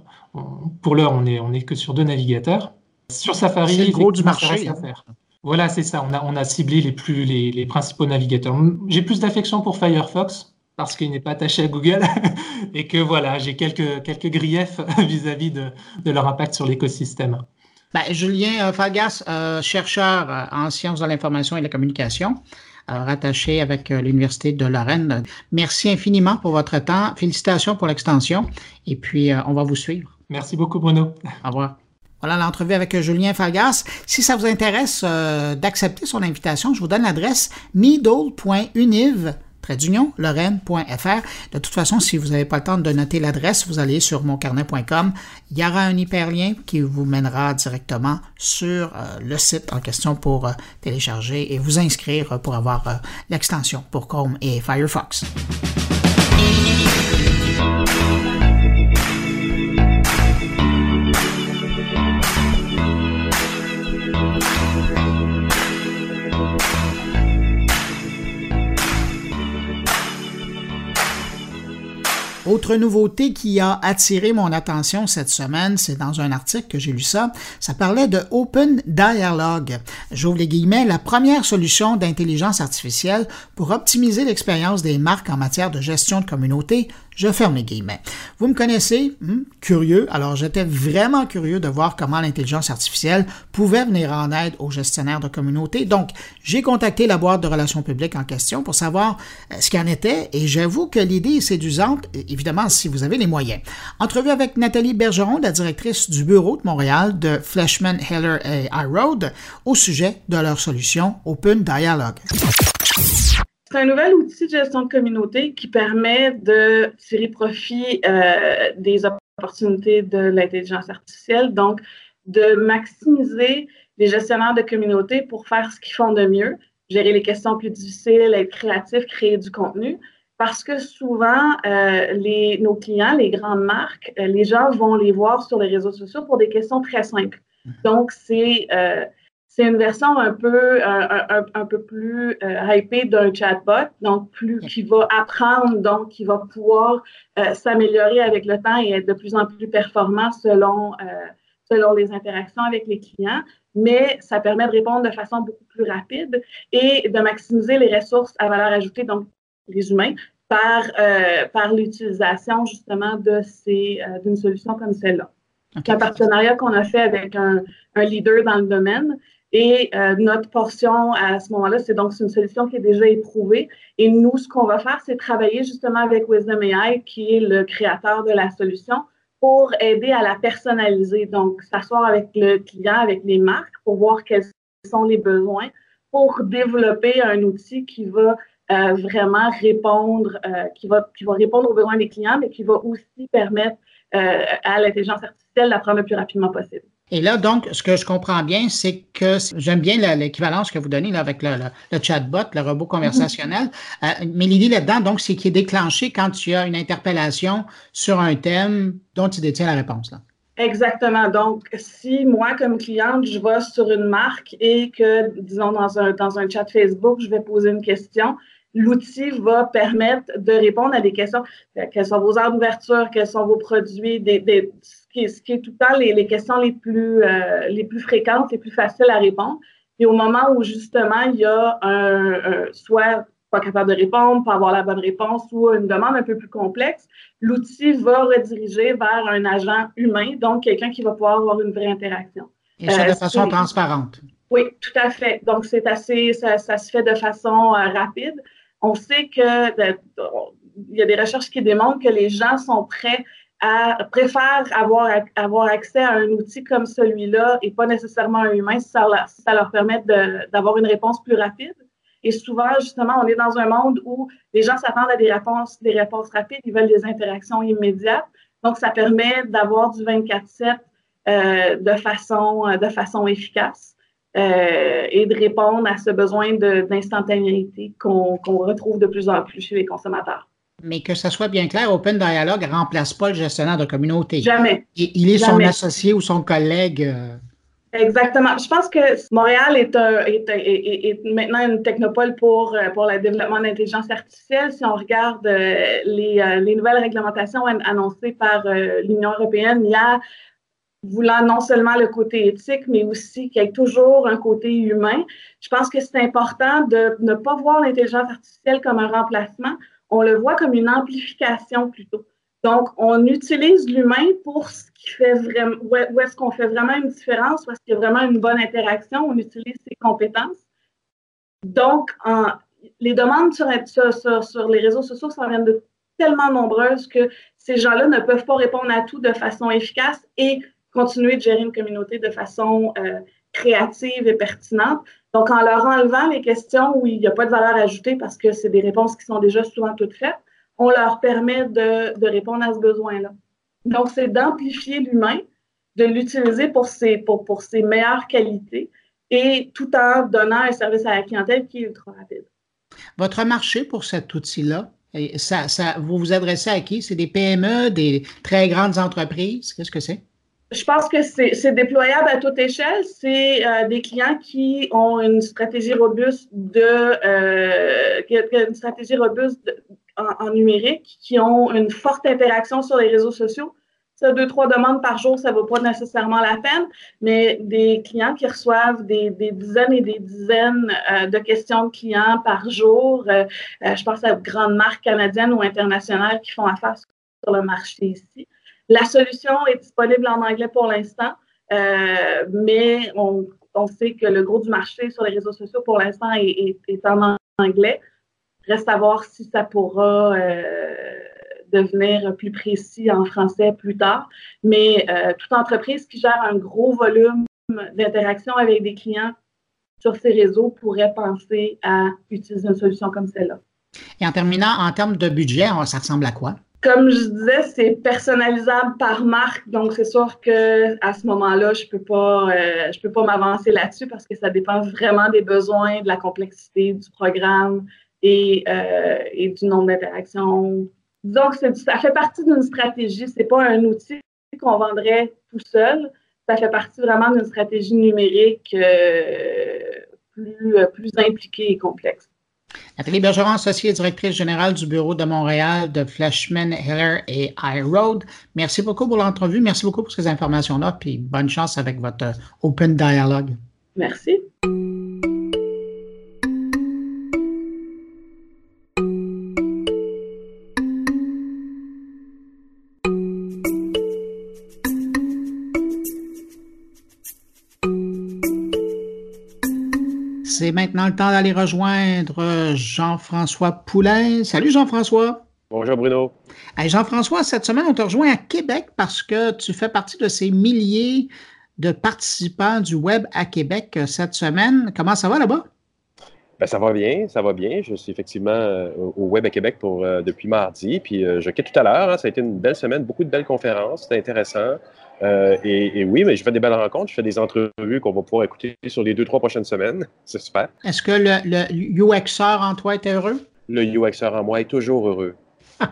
pour l'heure, on n'est on est que sur deux navigateurs. Sur Safari, c'est le gros du marché. À faire. Voilà, c'est ça. On a, on a ciblé les, plus, les, les principaux navigateurs. J'ai plus d'affection pour Firefox parce qu'il n'est pas attaché à Google et que voilà, j'ai quelques, quelques griefs vis-à-vis de, de leur impact sur l'écosystème. Ben, Julien euh, Fagas, euh, chercheur euh, en sciences de l'information et de la communication, rattaché avec l'Université de Lorraine. Merci infiniment pour votre temps. Félicitations pour l'extension. Et puis, on va vous suivre. Merci beaucoup, Bruno. Au revoir. Voilà l'entrevue avec Julien Fagas. Si ça vous intéresse d'accepter son invitation, je vous donne l'adresse trait d'union, lorraine.fr. De toute façon, si vous n'avez pas le temps de noter l'adresse, vous allez sur moncarnet.com. Il y aura un hyperlien qui vous mènera directement sur euh, le site en question pour euh, télécharger et vous inscrire pour avoir euh, l'extension pour Chrome et Firefox. Autre nouveauté qui a attiré mon attention cette semaine, c'est dans un article que j'ai lu ça, ça parlait de Open Dialogue. J'ouvre les guillemets, la première solution d'intelligence artificielle pour optimiser l'expérience des marques en matière de gestion de communauté je ferme les guillemets. Vous me connaissez, hmm, curieux, alors j'étais vraiment curieux de voir comment l'intelligence artificielle pouvait venir en aide aux gestionnaires de communauté. Donc, j'ai contacté la boîte de relations publiques en question pour savoir euh, ce qu'il en était et j'avoue que l'idée est séduisante, évidemment si vous avez les moyens. Entrevue avec Nathalie Bergeron, la directrice du bureau de Montréal de Fleshman, Heller et iRoad au sujet de leur solution Open Dialogue. C'est un nouvel outil de gestion de communauté qui permet de tirer profit euh, des opportunités de l'intelligence artificielle, donc de maximiser les gestionnaires de communauté pour faire ce qu'ils font de mieux, gérer les questions plus difficiles, être créatif, créer du contenu. Parce que souvent, euh, les, nos clients, les grandes marques, euh, les gens vont les voir sur les réseaux sociaux pour des questions très simples. Mm-hmm. Donc, c'est c'est une version un peu, un, un, peu plus euh, hypée d'un chatbot, donc plus qui va apprendre, donc qui va pouvoir euh, s'améliorer avec le temps et être de plus en plus performant selon, euh, selon les interactions avec les clients. Mais ça permet de répondre de façon beaucoup plus rapide et de maximiser les ressources à valeur ajoutée, donc les humains, par, euh, par l'utilisation justement de ces, d'une solution comme celle-là. Okay. Un partenariat qu'on a fait avec un, un leader dans le domaine et euh, notre portion à ce moment-là, c'est donc une solution qui est déjà éprouvée. Et nous, ce qu'on va faire, c'est travailler justement avec Wisdom AI, qui est le créateur de la solution, pour aider à la personnaliser. Donc, s'asseoir avec le client, avec les marques, pour voir quels sont les besoins, pour développer un outil qui va euh, vraiment répondre, euh, qui, va, qui va répondre aux besoins des clients, mais qui va aussi permettre euh, à l'intelligence artificielle d'apprendre le plus rapidement possible. Et là, donc, ce que je comprends bien, c'est que j'aime bien l'équivalence que vous donnez là, avec le, le, chatbot, le robot conversationnel. Mm-hmm. euh, mais l'idée là-dedans, donc, c'est qu'il est déclenché quand il y a une interpellation sur un thème dont il détient la réponse. Là. Exactement. Donc, si moi, comme cliente, je vais sur une marque et que, disons, dans un, dans un chat Facebook, je vais poser une question, l'outil va permettre de répondre à des questions. Quelles sont vos heures d'ouverture? Quels sont vos produits? Des, des, ce, qui est, tout le temps les, les questions les plus, euh, les plus fréquentes, les plus faciles à répondre. Et au moment où justement il y a un, un, soit pas capable de répondre, pas avoir la bonne réponse ou une demande un peu plus complexe, l'outil va rediriger vers un agent humain, donc quelqu'un qui va pouvoir avoir une vraie interaction. Et ça de euh, façon transparente. Oui, tout à fait. Donc, c'est assez, ça, ça, se fait de façon euh, rapide. On sait que de, il y a des recherches qui démontrent que les gens sont prêts à, préfèrent avoir, avoir accès à un outil comme celui-là et pas nécessairement un humain si ça, leur, si ça leur permet d'avoir une réponse plus rapide. Et souvent, justement, on est dans un monde où les gens s'attendent à des réponses, des réponses rapides, ils veulent des interactions immédiates. Donc, ça permet d'avoir du 24-7 euh, de, façon, de façon efficace euh, et de répondre à ce besoin d'instantanéité qu'on qu retrouve de plus en plus chez les consommateurs mais que ça soit bien clair, Open Dialogue ne remplace pas le gestionnaire de communauté. Jamais. Il, est son associé ou son collègue. Euh. Exactement. Je pense que Montréal est, est, est, maintenant une technopole pour, euh, pour le développement d'intelligence artificielle. Si on regarde les, les nouvelles réglementations annoncées par l'Union européenne, il y a voulant non seulement le côté éthique, mais aussi qu'il y ait toujours un côté humain. Je pense que c'est important de ne pas voir l'intelligence artificielle comme un remplacement on le voit comme une amplification plutôt. Donc, on utilise l'humain pour ce qui fait vraiment, où est-ce qu'on fait vraiment une différence, où est-ce qu'il y a vraiment une bonne interaction, on utilise ses compétences. Donc, les demandes sur, sur, les réseaux sociaux sont de tellement nombreuses que ces gens-là ne peuvent pas répondre à tout de façon efficace et continuer de gérer une communauté de façon euh, créative et pertinente. Donc, en leur enlevant les questions où il n'y a pas de valeur ajoutée parce que c'est des réponses qui sont déjà souvent toutes faites, on leur permet de, répondre à ce besoin-là. Donc, c'est d'amplifier l'humain, de l'utiliser pour ses, pour, pour ses meilleures qualités et tout en donnant un service à la clientèle qui est ultra rapide. Votre marché pour cet outil-là, ça, ça, vous vous adressez à qui? C'est des PME, des très grandes entreprises? Qu'est-ce que c'est? Je pense que c'est déployable à toute échelle. C'est euh, des clients qui ont une stratégie robuste de euh, une stratégie robuste en, numérique, qui ont une forte interaction sur les réseaux sociaux. Ça, deux, trois demandes par jour, ça ne vaut pas nécessairement la peine, mais des clients qui reçoivent des, dizaines et des dizaines euh, de questions de clients par jour, je pense à de grandes marques canadiennes ou internationales qui font affaire sur le marché ici. La solution est disponible en anglais pour l'instant, euh, mais on, sait que le gros du marché sur les réseaux sociaux pour l'instant est, en anglais. Reste à voir si ça pourra euh, devenir plus précis en français plus tard. Mais euh, toute entreprise qui gère un gros volume d'interaction avec des clients sur ces réseaux pourrait penser à utiliser une solution comme celle-là. Et en terminant, en termes de budget, ça ressemble à quoi? Comme je disais, c'est personnalisable par marque, donc c'est sûr que à ce moment-là, je peux pas, euh, je peux pas m'avancer là-dessus parce que ça dépend vraiment des besoins, de la complexité du programme et, euh, et du nombre d'interactions. Donc, ça fait partie d'une stratégie. C'est pas un outil qu'on vendrait tout seul. Ça fait partie vraiment d'une stratégie numérique euh, plus, plus impliquée et complexe. Nathalie Bergeron, associée directrice générale du bureau de Montréal de Flashman, Heller et iRoad. Merci beaucoup pour l'entrevue. Merci beaucoup pour ces informations-là. Puis bonne chance avec votre Open Dialogue. Merci. C'est maintenant le temps d'aller rejoindre euh, Jean-François Poulain. Salut Jean-François. Bonjour Bruno. Jean-François, cette semaine, on te rejoint à Québec parce que tu fais partie de ces milliers de participants du web à Québec euh, cette semaine. Comment ça va là-bas? Ben, ça va bien, ça va bien. Je suis effectivement euh, au Web à Québec pour, depuis mardi. Puis je quitte tout à l'heure. Hein. Ça a été une belle semaine, beaucoup de belles conférences. C'était intéressant. Euh, et, oui, mais je fais des belles rencontres, je fais des entrevues qu'on va pouvoir écouter sur les deux, trois prochaines semaines. C'est super. Est-ce que le, le UXR en toi est heureux? Le UXR en moi est toujours heureux.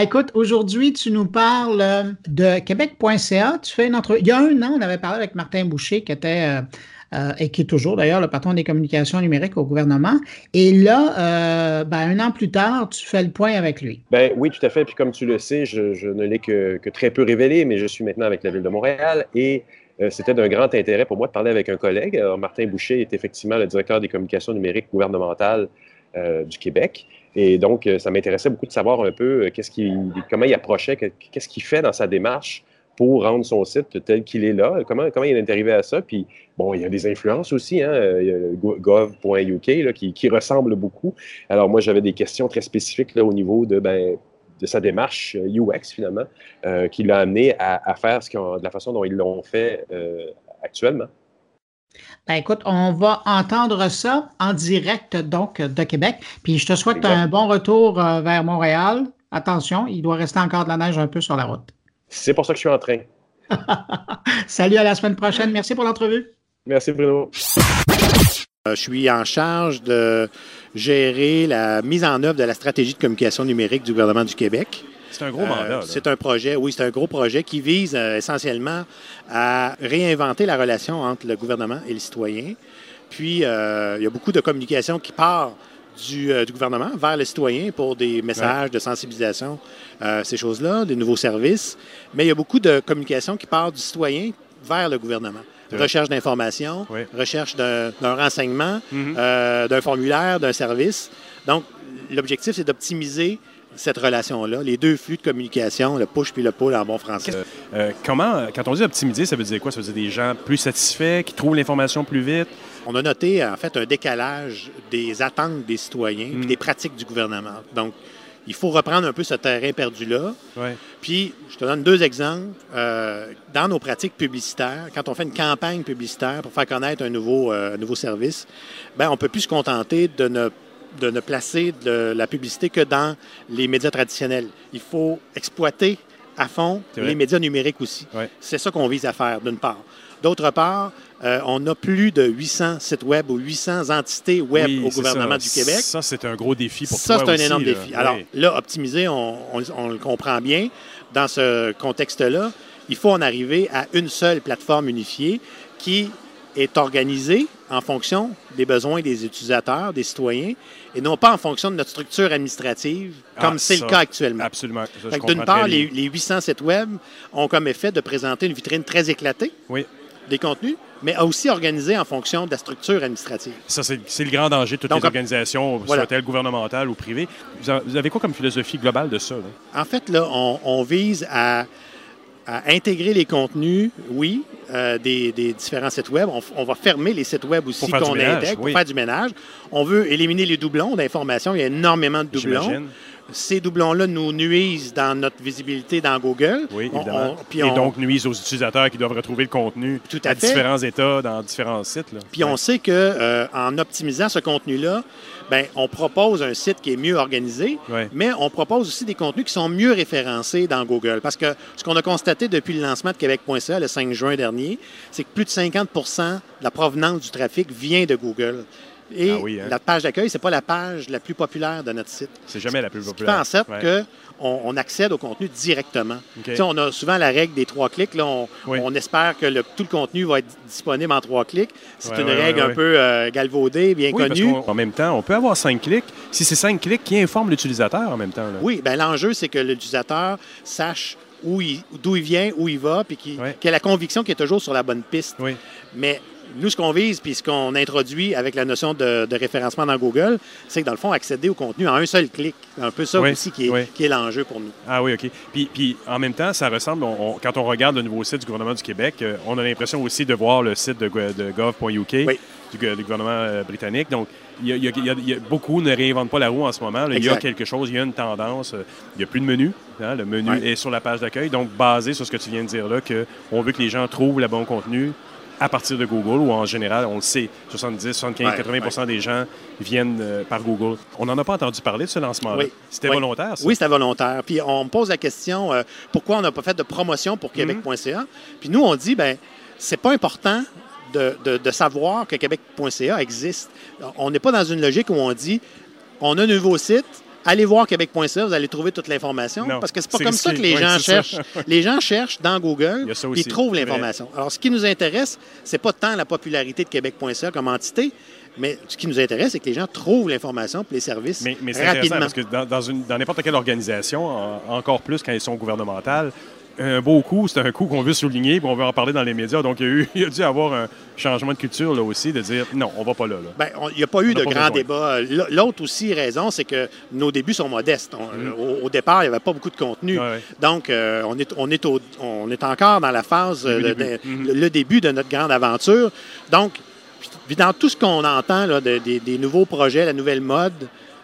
Écoute, aujourd'hui, tu nous parles de Québec.ca. Tu fais une entrevue. Il y a un an, on avait parlé avec Martin Boucher, qui était euh, et qui est toujours d'ailleurs le patron des communications numériques au gouvernement. Et là, euh, ben, un an plus tard, tu fais le point avec lui. Ben, oui, tout à fait. Puis comme tu le sais, je, ne l'ai que, très peu révélé, mais je suis maintenant avec la Ville de Montréal et euh, c'était d'un grand intérêt pour moi de parler avec un collègue. Martin Boucher est effectivement le directeur des communications numériques gouvernementales du Québec. Et donc, ça m'intéressait beaucoup de savoir un peu qu'est-ce qui, comment il approchait, qu'est-ce qu'il fait dans sa démarche pour rendre son site tel qu'il est là. Comment, comment il est arrivé à ça? Puis, bon, il y a des influences aussi, hein? gov.uk qui, qui, ressemble beaucoup. Alors, moi, j'avais des questions très spécifiques là, au niveau de, ben, de sa démarche UX, euh, finalement, euh, qui l'a amené à, faire ce de la façon dont ils l'ont fait euh, actuellement. Ben écoute, on va entendre ça en direct donc de Québec. Puis je te souhaite un bon retour vers Montréal. Attention, il doit rester encore de la neige un peu sur la route. C'est pour ça que je suis en train. Salut, à la semaine prochaine. Merci pour l'entrevue. Merci, Bruno. Euh, je suis en charge de gérer la mise en œuvre de la stratégie de communication numérique du gouvernement du Québec. C'est un gros mandat. Euh, c'est un projet, oui, c'est un gros projet qui vise euh, essentiellement à réinventer la relation entre le gouvernement et les citoyens. Puis, il y a beaucoup de communication qui part euh, du, gouvernement vers les citoyens pour des messages de sensibilisation, euh, ces choses-là, des nouveaux services. Mais il y a beaucoup de communication qui part du citoyen vers le gouvernement. Recherche d'informations, recherche d'un renseignement, mm-hmm. euh, d'un formulaire, d'un service. Donc, l'objectif, c'est d'optimiser cette relation-là, les deux flux de communication, le push puis le pull en bon français. Euh, euh, comment, quand on dit optimiser, ça veut dire quoi? Ça veut dire des gens plus satisfaits, qui trouvent l'information plus vite? On a noté, en fait, un décalage des attentes des citoyens et des pratiques du gouvernement. Donc, il faut reprendre un peu ce terrain perdu-là. Ouais. Puis, je te donne deux exemples. Euh, dans nos pratiques publicitaires, quand on fait une campagne publicitaire pour faire connaître un nouveau, euh, nouveau service, ben, on ne peut plus se contenter de ne, de ne placer de la publicité que dans les médias traditionnels. Il faut exploiter à fond les médias numériques aussi. Ouais. C'est ça qu'on vise à faire, d'une part. D'autre part, euh, on a plus de 800 sites web ou 800 entités web Oui, au gouvernement ça. du Québec. Ça, c'est un gros défi pour Ça, toi c'est un énorme là. défi. Alors Oui. là, optimiser, on, on- on le comprend bien. Dans ce contexte-là, il faut en arriver à une seule plateforme unifiée qui est organisée en fonction des besoins des utilisateurs, des citoyens, et non pas en fonction de notre structure administrative, Ah, comme c'est ça, le cas actuellement. Absolument. Ça, D'une part, les, les 800 sites web ont comme effet de présenter une vitrine très éclatée Oui. des contenus, mais aussi organisée en fonction de la structure administrative. Ça, c'est le grand danger de toutes Donc, les organisations, voilà. soit-elles gouvernementales ou privées. Vous avez quoi comme philosophie globale de ça? là? En fait, là, on, on vise à, à intégrer les contenus, oui, euh, des, des différents sites web. On, va fermer les sites web aussi Pour qu'on intègre pour oui. faire du ménage. On veut éliminer les doublons d'informations. Il y a énormément de doublons. Ces doublons-là nous nuisent dans notre visibilité dans Google. Oui, évidemment. on- puis Et on- donc nuisent aux utilisateurs qui doivent retrouver le contenu Tout à différents états, dans différents sites. là. Puis on sait que euh, en optimisant ce contenu-là, ben, on propose un site qui est mieux organisé, Ouais. mais on propose aussi des contenus qui sont mieux référencés dans Google. Parce que ce qu'on a constaté depuis le lancement de Québec.ca le 5 juin dernier, c'est que plus de 50% de la provenance du trafic vient de Google. Et Ah oui, hein? la page d'accueil, c'est pas la page la plus populaire de notre site. C'est jamais la plus fait populaire. en sorte Ouais. que on, accède au contenu directement. On a souvent la règle des trois clics. Là, on, Oui. on espère que le- tout le contenu va être disponible en trois clics. C'est Ouais, une ouais, règle un peu euh, galvaudée, bien parce connue. qu'en même temps, on peut avoir cinq clics. Si c'est cinq clics, qui informe l'utilisateur en même temps? là? Oui, ben, l'enjeu, c'est que l'utilisateur sache il- d'où il, vient, où il va, puis qu'il qu'il ait la conviction qu'il est toujours sur la bonne piste. Oui. Mais nous, ce qu'on vise, puis ce qu'on introduit avec la notion de, de référencement dans Google, c'est que dans le fond, accéder au contenu en un seul clic. C'est un peu ça Oui, aussi qui est, oui. qui est l'enjeu pour nous. Ah oui, OK. Puis, puis en même temps, ça ressemble, on- on- quand on regarde le nouveau site du gouvernement du Québec, euh, on a l'impression aussi de voir le site de, go- de gov.uk Oui. du, gouvernement euh, britannique. Donc, il y a, il y a- il y a- il y a- beaucoup ne réinventent pas la roue en ce moment. là. Il y a quelque chose, il y a une tendance. euh, Il n'y a plus de menu. hein, le menu Ouais. est sur la page d'accueil. Donc, basé sur ce que tu viens de dire là, qu'on veut que les gens trouvent le bon contenu à partir de Google ou en général, on le sait, 70, 75, Ouais, 80% des gens viennent euh, par Google. On n'en a pas entendu parler de ce lancement-là. Oui. C'était Oui. volontaire, ça? Oui, c'était volontaire. Puis on me pose la question euh, pourquoi on n'a pas fait de promotion pour Mhm. Québec.ca. Puis nous, on dit ben c'est pas important de, de- de savoir que Québec.ca existe. On n'est pas dans une logique où on dit on a un nouveau site. Allez voir Québec.ca, vous allez trouver toute l'information. Parce que c'est pas comme ça que les Oui, gens ça. cherchent. Les gens cherchent dans Google, ils trouvent l'information. Alors, ce qui nous intéresse, c'est pas tant la popularité de Québec.ca comme entité, mais ce qui nous intéresse, c'est que les gens trouvent l'information pour les services Mais, mais rapidement. parce que dans, dans une- dans n'importe quelle organisation, en- encore plus quand elles sont gouvernementales, un beau coup, c'est un coup qu'on veut souligner, puis on veut en parler dans les médias. Donc, il y a, eu, il y a dû avoir un changement de culture là aussi, de dire non, on va pas là. là. On- il n'y a pas eu On de grand besoin. débat. L'autre aussi raison, c'est que nos débuts sont modestes. On- Mhm. au, au départ, il n'y avait pas beaucoup de contenu. Ouais, ouais. Donc, euh, on, est, on, est au- on est encore dans la phase, euh, Début, de- début. de- Mhm. le, le début de notre grande aventure. Donc, puis dans tout ce qu'on entend là, de- des, des nouveaux projets, la nouvelle mode,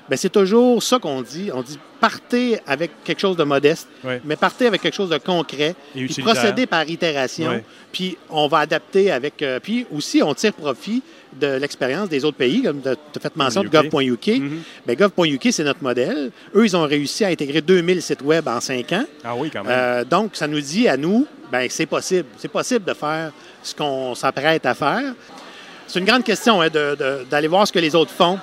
ben, c'est toujours ça qu'on dit. On dit partez avec quelque chose de modeste, mais partez avec quelque chose de concret, Et puis procédez par itération, puis on va adapter avec... euh, puis aussi, on tire profit de l'expérience des autres pays, comme tu as fait mention de UK. gov.uk. Ben, gov.uk, c'est notre modèle. Eux, ils ont réussi à intégrer 2000 sites web en 5 ans. Ah oui, quand même. Euh, donc, ça nous dit à nous, ben, c'est possible. C'est possible de faire ce qu'on s'apprête à faire. C'est une grande question hein, d'aller voir ce que les autres font.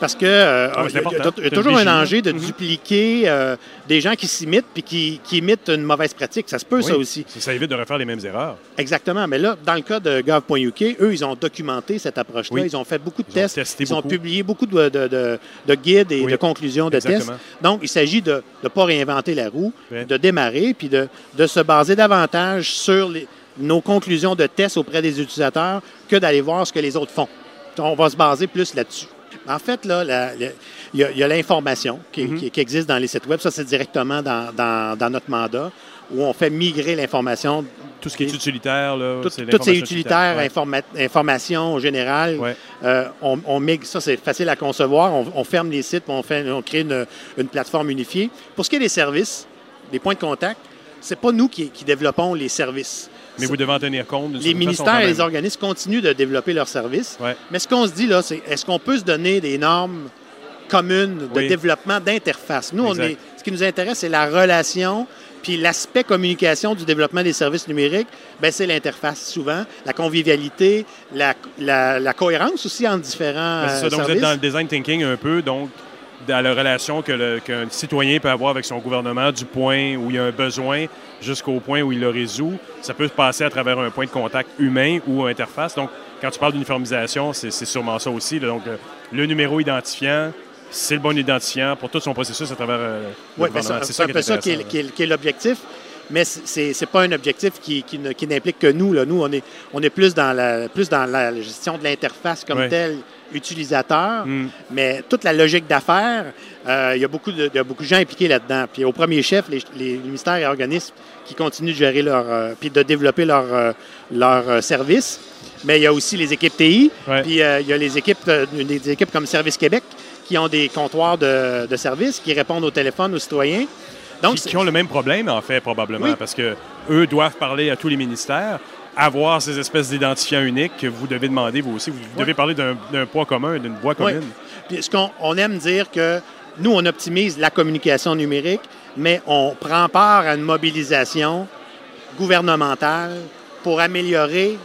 Parce que euh, Ah, il y a- il y toujours un danger de. Mhm. dupliquer euh, des gens qui s'imitent puis qui, qui imitent une mauvaise pratique. Ça se peut, ça aussi. Ça, évite de refaire les mêmes erreurs. Exactement. Mais là, dans le cas de gov.uk, eux, ils ont documenté cette approche-là. Oui. Ils ont fait beaucoup de Ils tests. ils ont publié beaucoup de, de- de- de guides et de conclusions de Exactement. tests. Donc, il s'agit de ne pas réinventer la roue, de démarrer, puis de, de se baser davantage sur les- nos conclusions de tests auprès des utilisateurs que d'aller voir ce que les autres font. On va se baser plus là-dessus. En fait, là, il y a- l'information qui, Mhm. qui- qui existe dans les sites web. Ça, c'est directement dans, dans- dans notre mandat où on fait migrer l'information. Tout ce qui est utilitaire, là, Tout- toutes ces utilitaires, Ouais. informa- informations générales, Ouais. euh, on, on migre. Ça, c'est facile à concevoir. On, on ferme les sites, on, fait, on crée une, une plateforme unifiée. Pour ce qui est des services, des points de contact, c'est pas nous qui, qui développons les services. Mais vous devez en tenir compte. Les ministères et les organismes continuent de développer leurs services. Ouais. Mais ce qu'on se dit là, c'est est-ce qu'on peut se donner des normes communes de Oui. développement d'interface? Nous, on Exact. est, ce qui nous intéresse, c'est la relation, puis l'aspect communication du développement des services numériques, ben, c'est l'interface souvent, la convivialité, la, la- la cohérence aussi entre différents Ben, c'est ça, euh, donc vous êtes dans le design thinking un peu, donc dans la relation que qu'un citoyen peut avoir avec son gouvernement, du point où il y a un besoin jusqu'au point où il le résout. Ça peut se passer à travers un point de contact humain ou interface. Donc, quand tu parles d'uniformisation, c'est c'est sûrement ça aussi. là. Donc, euh, le numéro identifiant, c'est le bon identifiant pour tout son processus à travers euh, le Oui, C'est ça qui est ça qui est, intéressant, qui est- qui est l'objectif. Mais c'est n'est pas un objectif qui, qui n'implique que nous. Là. Nous, on est, on est plus dans la, plus dans la gestion de l'interface comme telle, utilisateur. Hmm. Mais toute la logique d'affaires, euh, il y, a beaucoup de beaucoup gens impliqués là-dedans. Puis au premier chef, les, les ministères et organismes qui continuent de gérer leur, euh, puis de développer leur, leur, euh, services. Mais il y a aussi les équipes TI, Ouais. puis il y a les équipes, des équipes comme Service Québec qui ont des comptoirs de, de services, qui répondent au téléphone aux citoyens. Donc, qui, qui ont le même problème, en fait, probablement, Oui. parce que eux doivent parler à tous les ministères, avoir ces espèces d'identifiants uniques que vous devez demander, vous aussi. Vous devez parler d'un poids commun, d'une voix Oui. commune. Puis ce qu'on on aime dire que nous, on optimise la communication numérique, mais on prend part à une mobilisation gouvernementale pour améliorer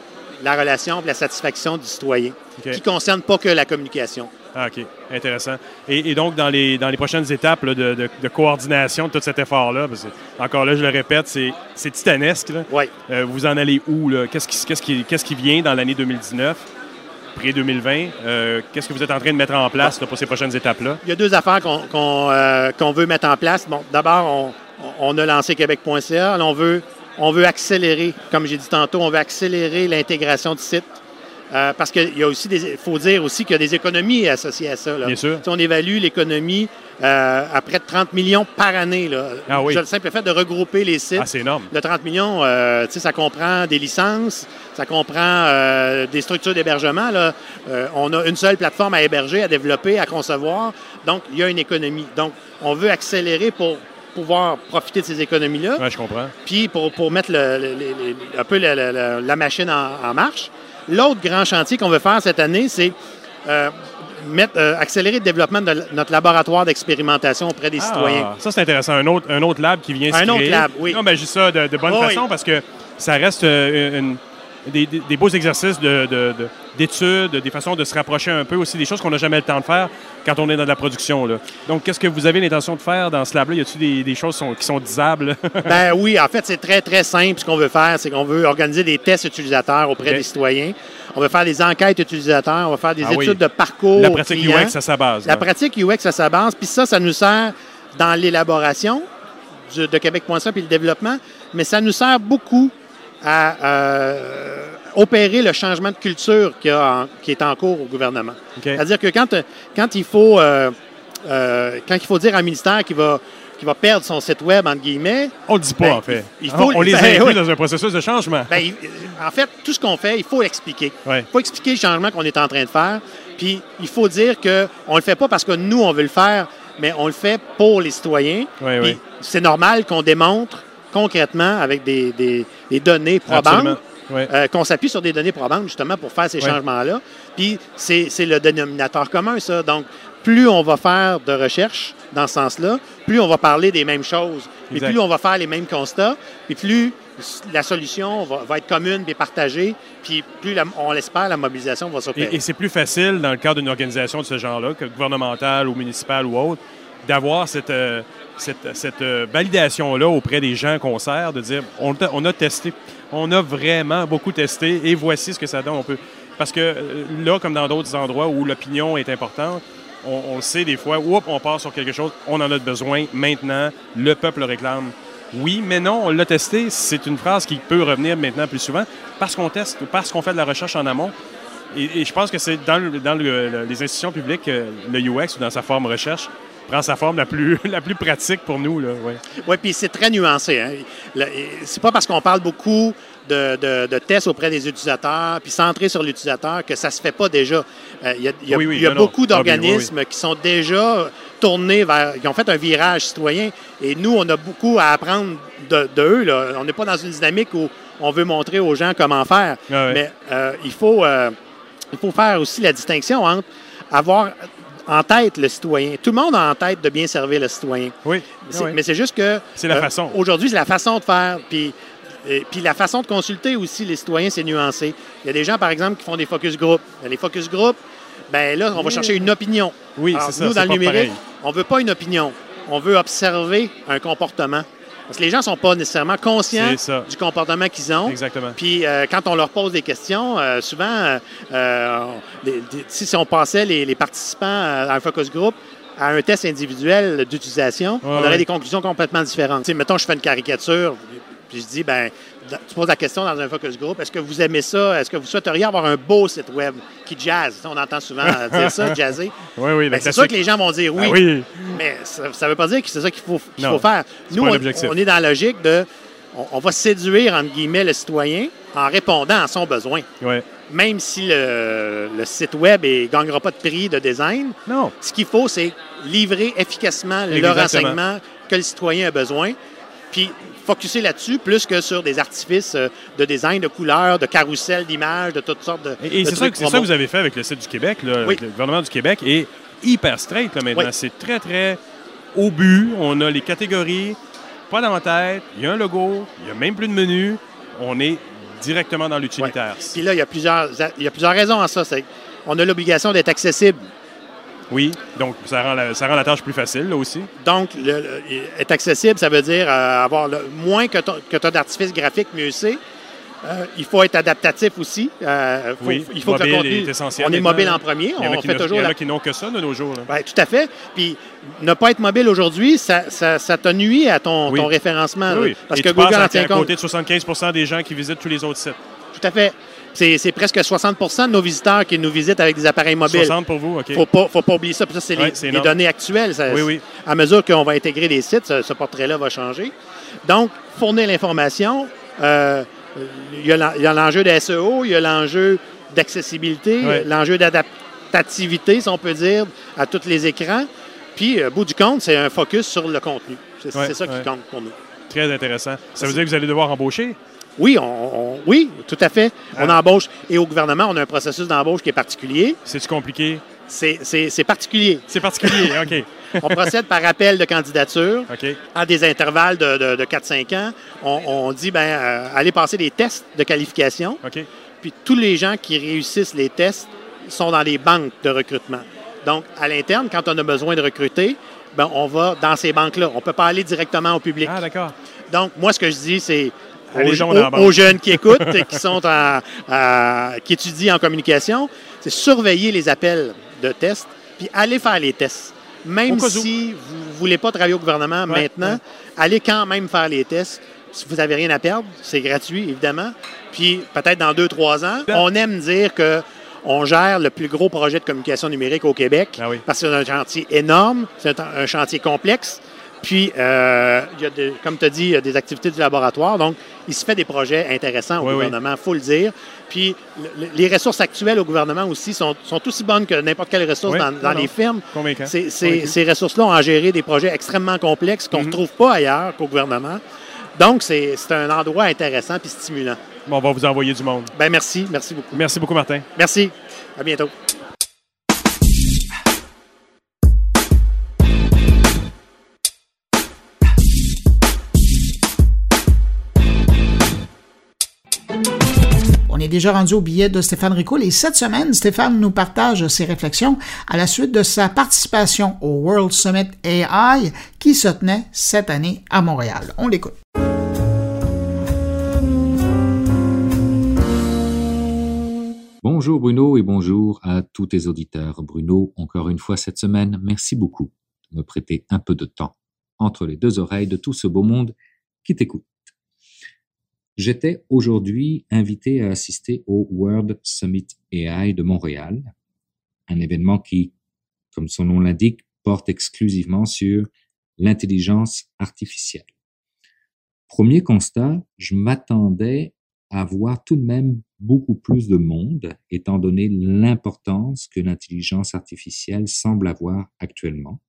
la relation et la satisfaction du citoyen, qui ne concerne pas que la communication. Ah, OK. Intéressant. Et, et donc, dans les, dans les prochaines étapes là, de, de- de coordination de tout cet effort-là, parce que, encore là, je le répète, c'est titanesque. là. Oui. Euh, vous en allez où? Qu'est-ce qui, qui, qui vient dans l'année 2019, pré-2020? Euh, qu'est-ce que vous êtes en train de mettre en place là, pour ces prochaines étapes-là? Il y a deux affaires qu'on euh, qu'on veut mettre en place. Bon, d'abord, on, on a lancé québec.ca. On veut, on veut accélérer, comme j'ai dit tantôt, on veut accélérer l'intégration du site. Euh, parce qu'il y a aussi des. Faut dire aussi qu'il y a des économies associées à ça. là. Bien sûr. Si on évalue l'économie euh, à près de 30 millions par année. Là. Ah oui. Le simple fait de regrouper les sites. Ah, c'est énorme. Le 30 millions, euh, tu sais, ça comprend des licences, ça comprend des structures d'hébergement. là. On a une seule plateforme à héberger, à développer, à concevoir. Donc, il y a une économie. Donc, on veut accélérer pour pouvoir profiter de ces économies-là, Oui, je comprends. puis pour, pour mettre le- le- le- le- un peu la, la- la- la machine en, en marche. L'autre grand chantier qu'on veut faire cette année, c'est euh, mettre, euh, accélérer le développement de notre laboratoire d'expérimentation auprès des citoyens. Ah, ça, c'est intéressant. Un autre, un autre lab qui vient se Un autre lab, oui. Non, ben, juste ça de, de bonne façon oui. parce que ça reste euh, une- des, des- des beaux exercices de- de- de- d'études, des façons de se rapprocher un peu aussi, des choses qu'on n'a jamais le temps de faire quand on est dans de la production. Là. Donc, qu'est-ce que vous avez l'intention de faire dans ce lab-là? Y a-t-il des, des choses sont- qui sont disables? Ben oui, en fait, c'est très, très simple. Ce qu'on veut faire, c'est qu'on veut organiser des tests utilisateurs auprès des citoyens. On veut faire des enquêtes utilisateurs. On va faire des Ah oui. études de parcours. la pratique client. UX à sa base. La là. pratique UX à sa base. Puis ça, ça nous sert dans l'élaboration de Québec.ca puis le développement, mais ça nous sert beaucoup à euh, opérer le changement de culture qui, a en- qui est en cours au gouvernement. C'est-à-dire que quand, euh, quand, il faut, euh, euh, quand il faut dire à un ministère qu'il va, qu'il va perdre son site Web, entre guillemets, On le dit pas, Ben, en fait. il- il faut- on les ben, inclut oui. dans un processus de changement. ben, il- en fait, tout ce qu'on fait, il faut l'expliquer. Ouais. Il faut expliquer le changement qu'on est en train de faire. Puis il faut dire qu'on ne le fait pas parce que nous, on veut le faire, mais on le fait pour les citoyens. C'est normal qu'on démontre concrètement avec des, des- des données probantes. Ouais. euh, qu'on s'appuie sur des données probantes justement pour faire ces Ouais. changements-là. Puis c'est c'est le dénominateur commun, ça. Donc, plus on va faire de recherche dans ce sens-là, plus on va parler des mêmes choses, Exact. plus on va faire les mêmes constats, puis plus la solution va, va être commune et partagée, puis plus, la- on l'espère, la mobilisation va s'opérer. Et, et c'est plus facile dans le cadre d'une organisation de ce genre-là, que gouvernementale ou municipale ou autre, d'avoir cette, euh, cette, cette, euh, validation-là auprès des gens qu'on sert, de dire on, on a testé, on a vraiment beaucoup testé et voici ce que ça donne. On peut... Parce que euh, là, comme dans d'autres endroits où l'opinion est importante, on, le sait des fois, oups, on part sur quelque chose, on en a besoin maintenant, le peuple le réclame. Oui, mais non, on l'a testé. C'est une phrase qui peut revenir maintenant plus souvent parce qu'on teste, parce qu'on fait de la recherche en amont. Et, je pense que c'est dans, dans les institutions publiques, le UX, dans sa forme recherche, prend sa forme la plus, la plus pratique pour nous. Oui, ouais, puis c'est très nuancé. Hein. C'est pas parce qu'on parle beaucoup de, tests auprès des utilisateurs, puis centré sur l'utilisateur, que ça ne se fait pas déjà. Euh, il y a, beaucoup d'organismes qui sont déjà tournés vers, qui ont fait un virage citoyen, et nous, on a beaucoup à apprendre de, eux. On n'est pas dans une dynamique où on veut montrer aux gens comment faire, ah mais euh, il, faut, euh, il faut faire aussi la distinction entre avoir en tête le citoyen. Tout le monde a en tête de bien servir le citoyen. Oui. Mais c'est juste que. C'est la façon. Aujourd'hui, c'est la façon de faire. Puis et puis la façon de consulter aussi les citoyens, c'est nuancé. Il y a des gens, par exemple, qui font des focus group. Les focus group, ben là, on va chercher une opinion. Oui, c'est ça. Nous, dans le numérique, on ne veut pas une opinion. On veut observer un comportement. Parce que les gens ne sont pas nécessairement conscients du comportement qu'ils ont. Exactement. Puis euh, quand on leur pose des questions, euh, souvent, euh, si, on passait les, participants à un focus group à un test individuel d'utilisation, on aurait des conclusions complètement différentes. mettons, je fais une caricature, puis je dis, ben, tu poses la question dans un focus group, est-ce que vous aimez ça? Est-ce que vous souhaiteriez avoir un beau site web qui jazz? On entend souvent dire ça, jazzer. Oui, oui. Ben, c'est sûr que les gens vont dire oui. Ben oui. Mais ça ne veut pas dire que c'est ça qu'il faut, faut, faire. Nous, on, est dans la logique de, on, va séduire, entre guillemets, le citoyen en répondant à son besoin. Oui. Même si le, site web ne gagnera pas de prix de design, non. ce qu'il faut, c'est livrer efficacement le renseignement que le citoyen a besoin. Puis focuser là-dessus plus que sur des artifices euh, de design, de couleurs, de carrousel d'images, de toutes sortes de. Et, c'est ça, que vous avez fait avec le site du Québec. Le gouvernement du Québec est hyper straight là, maintenant. C'est très, très au but. On a les catégories, pas dans la tête, il y a un logo, il n'y a même plus de menu. On est directement dans l'utilitaire. Puis là, il y, a plusieurs, il y a plusieurs raisons à ça. On a l'obligation d'être accessible oui, donc ça rend, la, ça rend la tâche plus facile, là aussi. Donc, être accessible, ça veut dire euh, avoir le, moins que tu as d'artifice graphique, mieux c'est. Euh, il faut être adaptatif aussi. Euh, oui, il faut que le contenu, est essentiel. On est mobile en premier. Il y en a qui, fait toujours il y en a qui n'ont que ça de nos jours. Oui, tout à fait. Puis ne pas être mobile aujourd'hui, ça, ça, ça te nuit à ton, ton référencement. Oui, Parce Et que tu Google en tient compte. à côté de 75 des gens qui visitent tous les autres sites. Tout à fait. C'est presque 60% de nos visiteurs qui nous visitent avec des appareils mobiles. 60 pour vous, OK. Il ne faut pas oublier ça. ça, c'est les, données actuelles. oui, oui. À mesure qu'on va intégrer des sites, ce, portrait-là va changer. Donc, fournir l'information. Euh, il y a l'enjeu de SEO, il y a l'enjeu d'accessibilité, l'enjeu d'adaptativité, si on peut dire, à tous les écrans. Puis, au bout du compte, c'est un focus sur le contenu. C'est ça qui compte pour nous. Très intéressant. Ça veut dire que vous allez devoir embaucher? Oui, on, oui, tout à fait. On ah. embauche. Et au gouvernement, on a un processus d'embauche qui est particulier. C'est-tu compliqué? C'est particulier. C'est particulier, OK. on procède par appel de candidature à des intervalles de, de, 4-5 ans. On, dit, ben, euh, allez passer des tests de qualification. OK. Puis tous les gens qui réussissent les tests sont dans les banques de recrutement. Donc, à l'interne, quand on a besoin de recruter, ben, on va dans ces banques-là. On ne peut pas aller directement au public. Ah, d'accord. Donc, moi, ce que je dis, c'est aux, jeunes qui écoutent et qui, sont qui étudient en communication, c'est surveiller les appels de tests, puis aller faire les tests. Même si vous ne voulez pas travailler au gouvernement maintenant, allez quand même faire les tests. Si vous n'avez rien à perdre, c'est gratuit, évidemment. Puis peut-être dans deux, trois ans, ben on aime dire que on gère le plus gros projet de communication numérique au Québec ah parce que c'est un chantier énorme, c'est un chantier complexe. Puis, euh, il y a comme tu as dit, il y a des activités du laboratoire. Donc, il se fait des projets intéressants au gouvernement, il faut le dire. Puis, les ressources actuelles au gouvernement aussi sont, aussi bonnes que n'importe quelle ressource dans, les firmes. Ces, ressources-là ont à gérer des projets extrêmement complexes qu'on ne mhm. trouve pas ailleurs qu'au gouvernement. Donc, c'est un endroit intéressant et stimulant. Bon, on va vous envoyer du monde. Ben merci. Merci beaucoup. Merci beaucoup, Martin. Merci. À bientôt. Déjà rendu au billet de Stéphane Ricoul et cette semaine, Stéphane nous partage ses réflexions à la suite de sa participation au World Summit AI qui se tenait cette année à Montréal. On l'écoute. Bonjour Bruno et bonjour à tous tes auditeurs. Bruno, encore une fois cette semaine, merci beaucoup de me prêter un peu de temps entre les deux oreilles de tout ce beau monde qui t'écoute. J'étais aujourd'hui invité à assister au World Summit AI de Montréal, un événement qui, comme son nom l'indique, porte exclusivement sur l'intelligence artificielle. Premier constat, je m'attendais à voir tout de même beaucoup plus de monde, étant donné l'importance que l'intelligence artificielle semble avoir actuellement,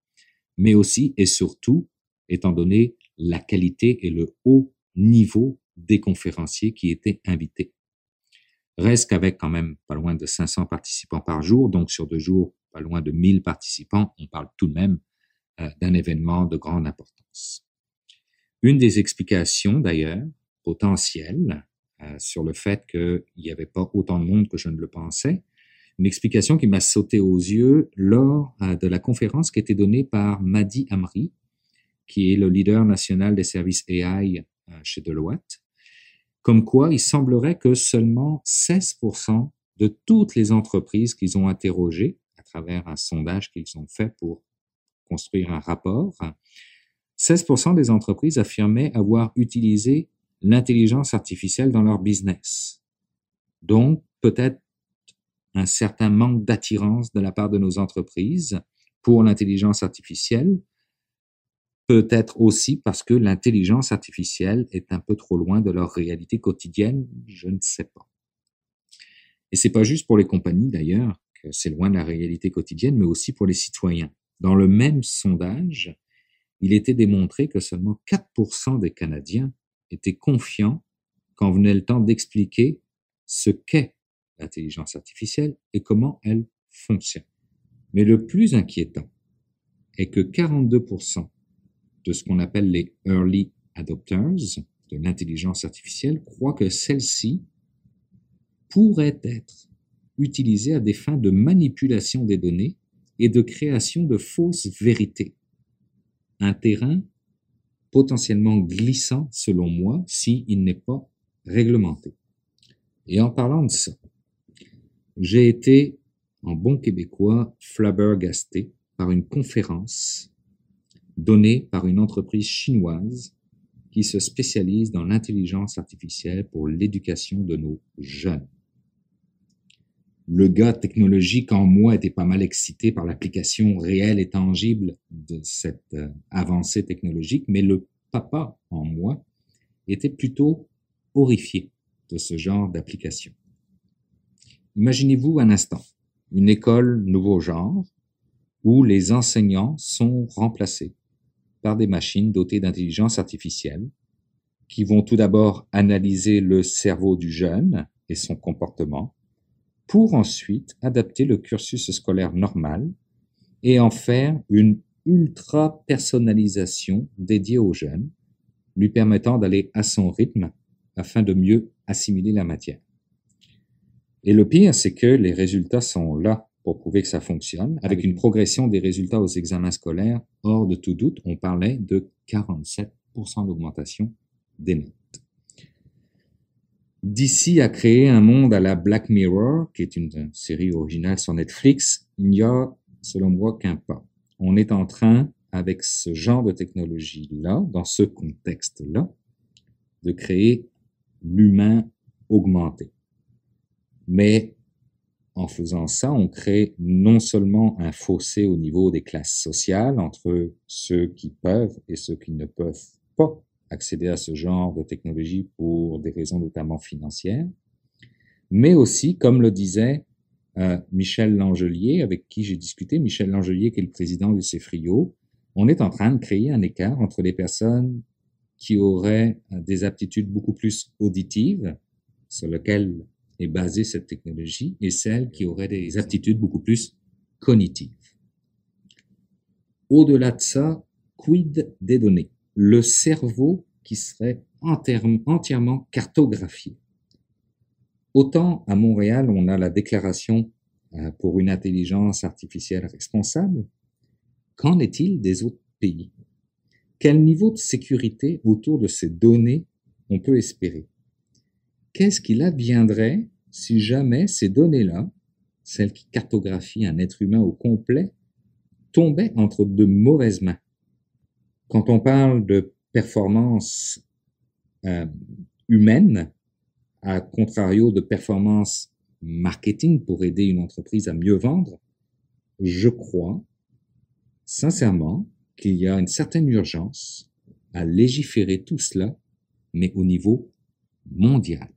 mais aussi et surtout étant donné la qualité et le haut niveau des conférenciers qui étaient invités. Reste qu'avec quand même pas loin de 500 participants par jour, donc sur deux jours, pas loin de 1000 participants, on parle tout de même euh, d'un événement de grande importance. Une des explications, d'ailleurs, potentielles, euh, sur le fait qu'il n'y avait pas autant de monde que je ne le pensais, une explication qui m'a sauté aux yeux lors euh, de la conférence qui été donnée par Madi Amri, qui est le leader national des services AI chez Deloitte, comme quoi il semblerait que seulement 16% de toutes les entreprises qu'ils ont interrogées à travers un sondage qu'ils ont fait pour construire un rapport, 16% des entreprises affirmaient avoir utilisé l'intelligence artificielle dans leur business. Donc, peut-être un certain manque d'attirance de la part de nos entreprises pour l'intelligence artificielle, peut-être aussi parce que l'intelligence artificielle est un peu trop loin de leur réalité quotidienne, je ne sais pas. Et c'est pas juste pour les compagnies d'ailleurs que c'est loin de la réalité quotidienne, mais aussi pour les citoyens. Dans le même sondage, il était démontré que seulement 4% des Canadiens étaient confiants quand venait le temps d'expliquer ce qu'est l'intelligence artificielle et comment elle fonctionne. Mais le plus inquiétant est que 42% de ce qu'on appelle les early adopters de l'intelligence artificielle croient que celle-ci pourrait être utilisée à des fins de manipulation des données et de création de fausses vérités. Un terrain potentiellement glissant, selon moi, s'il n'est pas réglementé. Et en parlant de ça, j'ai été, en bon québécois, flabbergasté par une conférence donnée par une entreprise chinoise qui se spécialise dans l'intelligence artificielle pour l'éducation de nos jeunes le gars technologique en moi était pas mal excité par l'application réelle et tangible de cette euh, avancée technologique, mais le papa en moi était plutôt horrifié de ce genre d'application. Imaginez-vous un instant une école nouveau genre où les enseignants sont remplacés par des machines dotées d'intelligence artificielle qui vont tout d'abord analyser le cerveau du jeune et son comportement, pour ensuite adapter le cursus scolaire normal et en faire une ultra personnalisation dédiée aux jeunes, lui permettant d'aller à son rythme afin de mieux assimiler la matière. Et le pire, c'est que les résultats sont là pour prouver que ça fonctionne, avec une progression des résultats aux examens scolaires hors de tout doute. On parlait de 47% d'augmentation des notes. DC a créé un monde à la Black Mirror, qui est une série originale sur Netflix. Il n'y a, selon moi, qu'un pas. On est en train, avec ce genre de technologie-là, dans ce contexte-là, de créer l'humain augmenté. Mais en faisant ça, on crée non seulement un fossé au niveau des classes sociales entre ceux qui peuvent et ceux qui ne peuvent pas accéder à ce genre de technologie pour des raisons notamment financières, mais aussi, comme le disait euh, Michel Langelier, avec qui j'ai discuté, Michel Langelier qui est le président du CEFRIO, on est en train de créer un écart entre les personnes qui auraient euh, des aptitudes beaucoup plus auditives, sur lesquelles est basée cette technologie, et celles qui auraient des aptitudes beaucoup plus cognitives. Au-delà de ça, quid des données? Le cerveau qui serait entièrement cartographié. Autant à Montréal, on a la déclaration euh, pour une intelligence artificielle responsable, qu'en est-il des autres pays? Quel niveau de sécurité autour de ces données on peut espérer? Qu'est-ce qu'il adviendrait si jamais ces données-là, celles qui cartographient un être humain au complet, tombaient entre de mauvaises mains? Quand on parle de performance euh, humaine, à contrario de performance marketing pour aider une entreprise à mieux vendre, je crois sincèrement qu'il y a une certaine urgence à légiférer tout cela, mais au niveau mondial.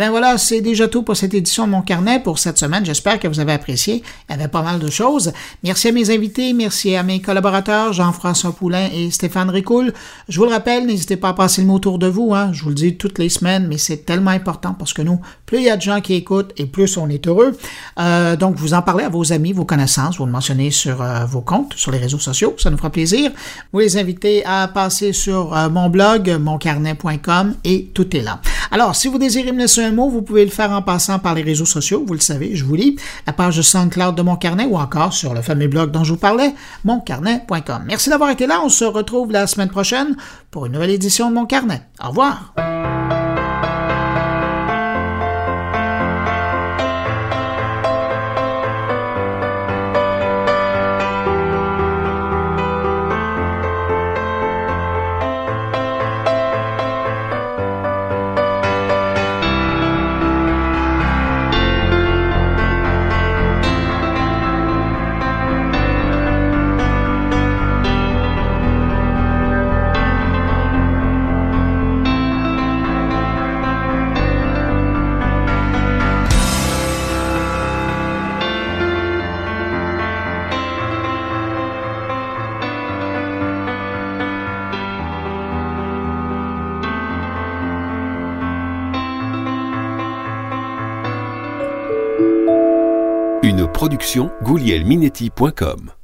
Ben voilà, c'est déjà tout pour cette édition de mon carnet pour cette semaine. J'espère que vous avez apprécié. Il y avait pas mal de choses. Merci à mes invités, merci à mes collaborateurs, Jean-François Poulain et Stéphane Ricoul. Je vous le rappelle, n'hésitez pas à passer le mot autour de vous. Hein. Je vous le dis toutes les semaines, mais c'est tellement important parce que nous, plus il y a de gens qui écoutent et plus on est heureux. Euh, donc, vous en parlez à vos amis, vos connaissances, vous le mentionnez sur euh, vos comptes, sur les réseaux sociaux. Ça nous fera plaisir. Vous les invitez à passer sur euh, mon blog, moncarnet.com et tout est là. Alors, si vous désirez me laisser vous pouvez le faire en passant par les réseaux sociaux, vous le savez, je vous lis, la page de SoundCloud de Mon Carnet ou encore sur le fameux blog dont je vous parlais, moncarnet.com. Merci d'avoir été là, on se retrouve la semaine prochaine pour une nouvelle édition de Mon Carnet. Au revoir. goulielminetti.com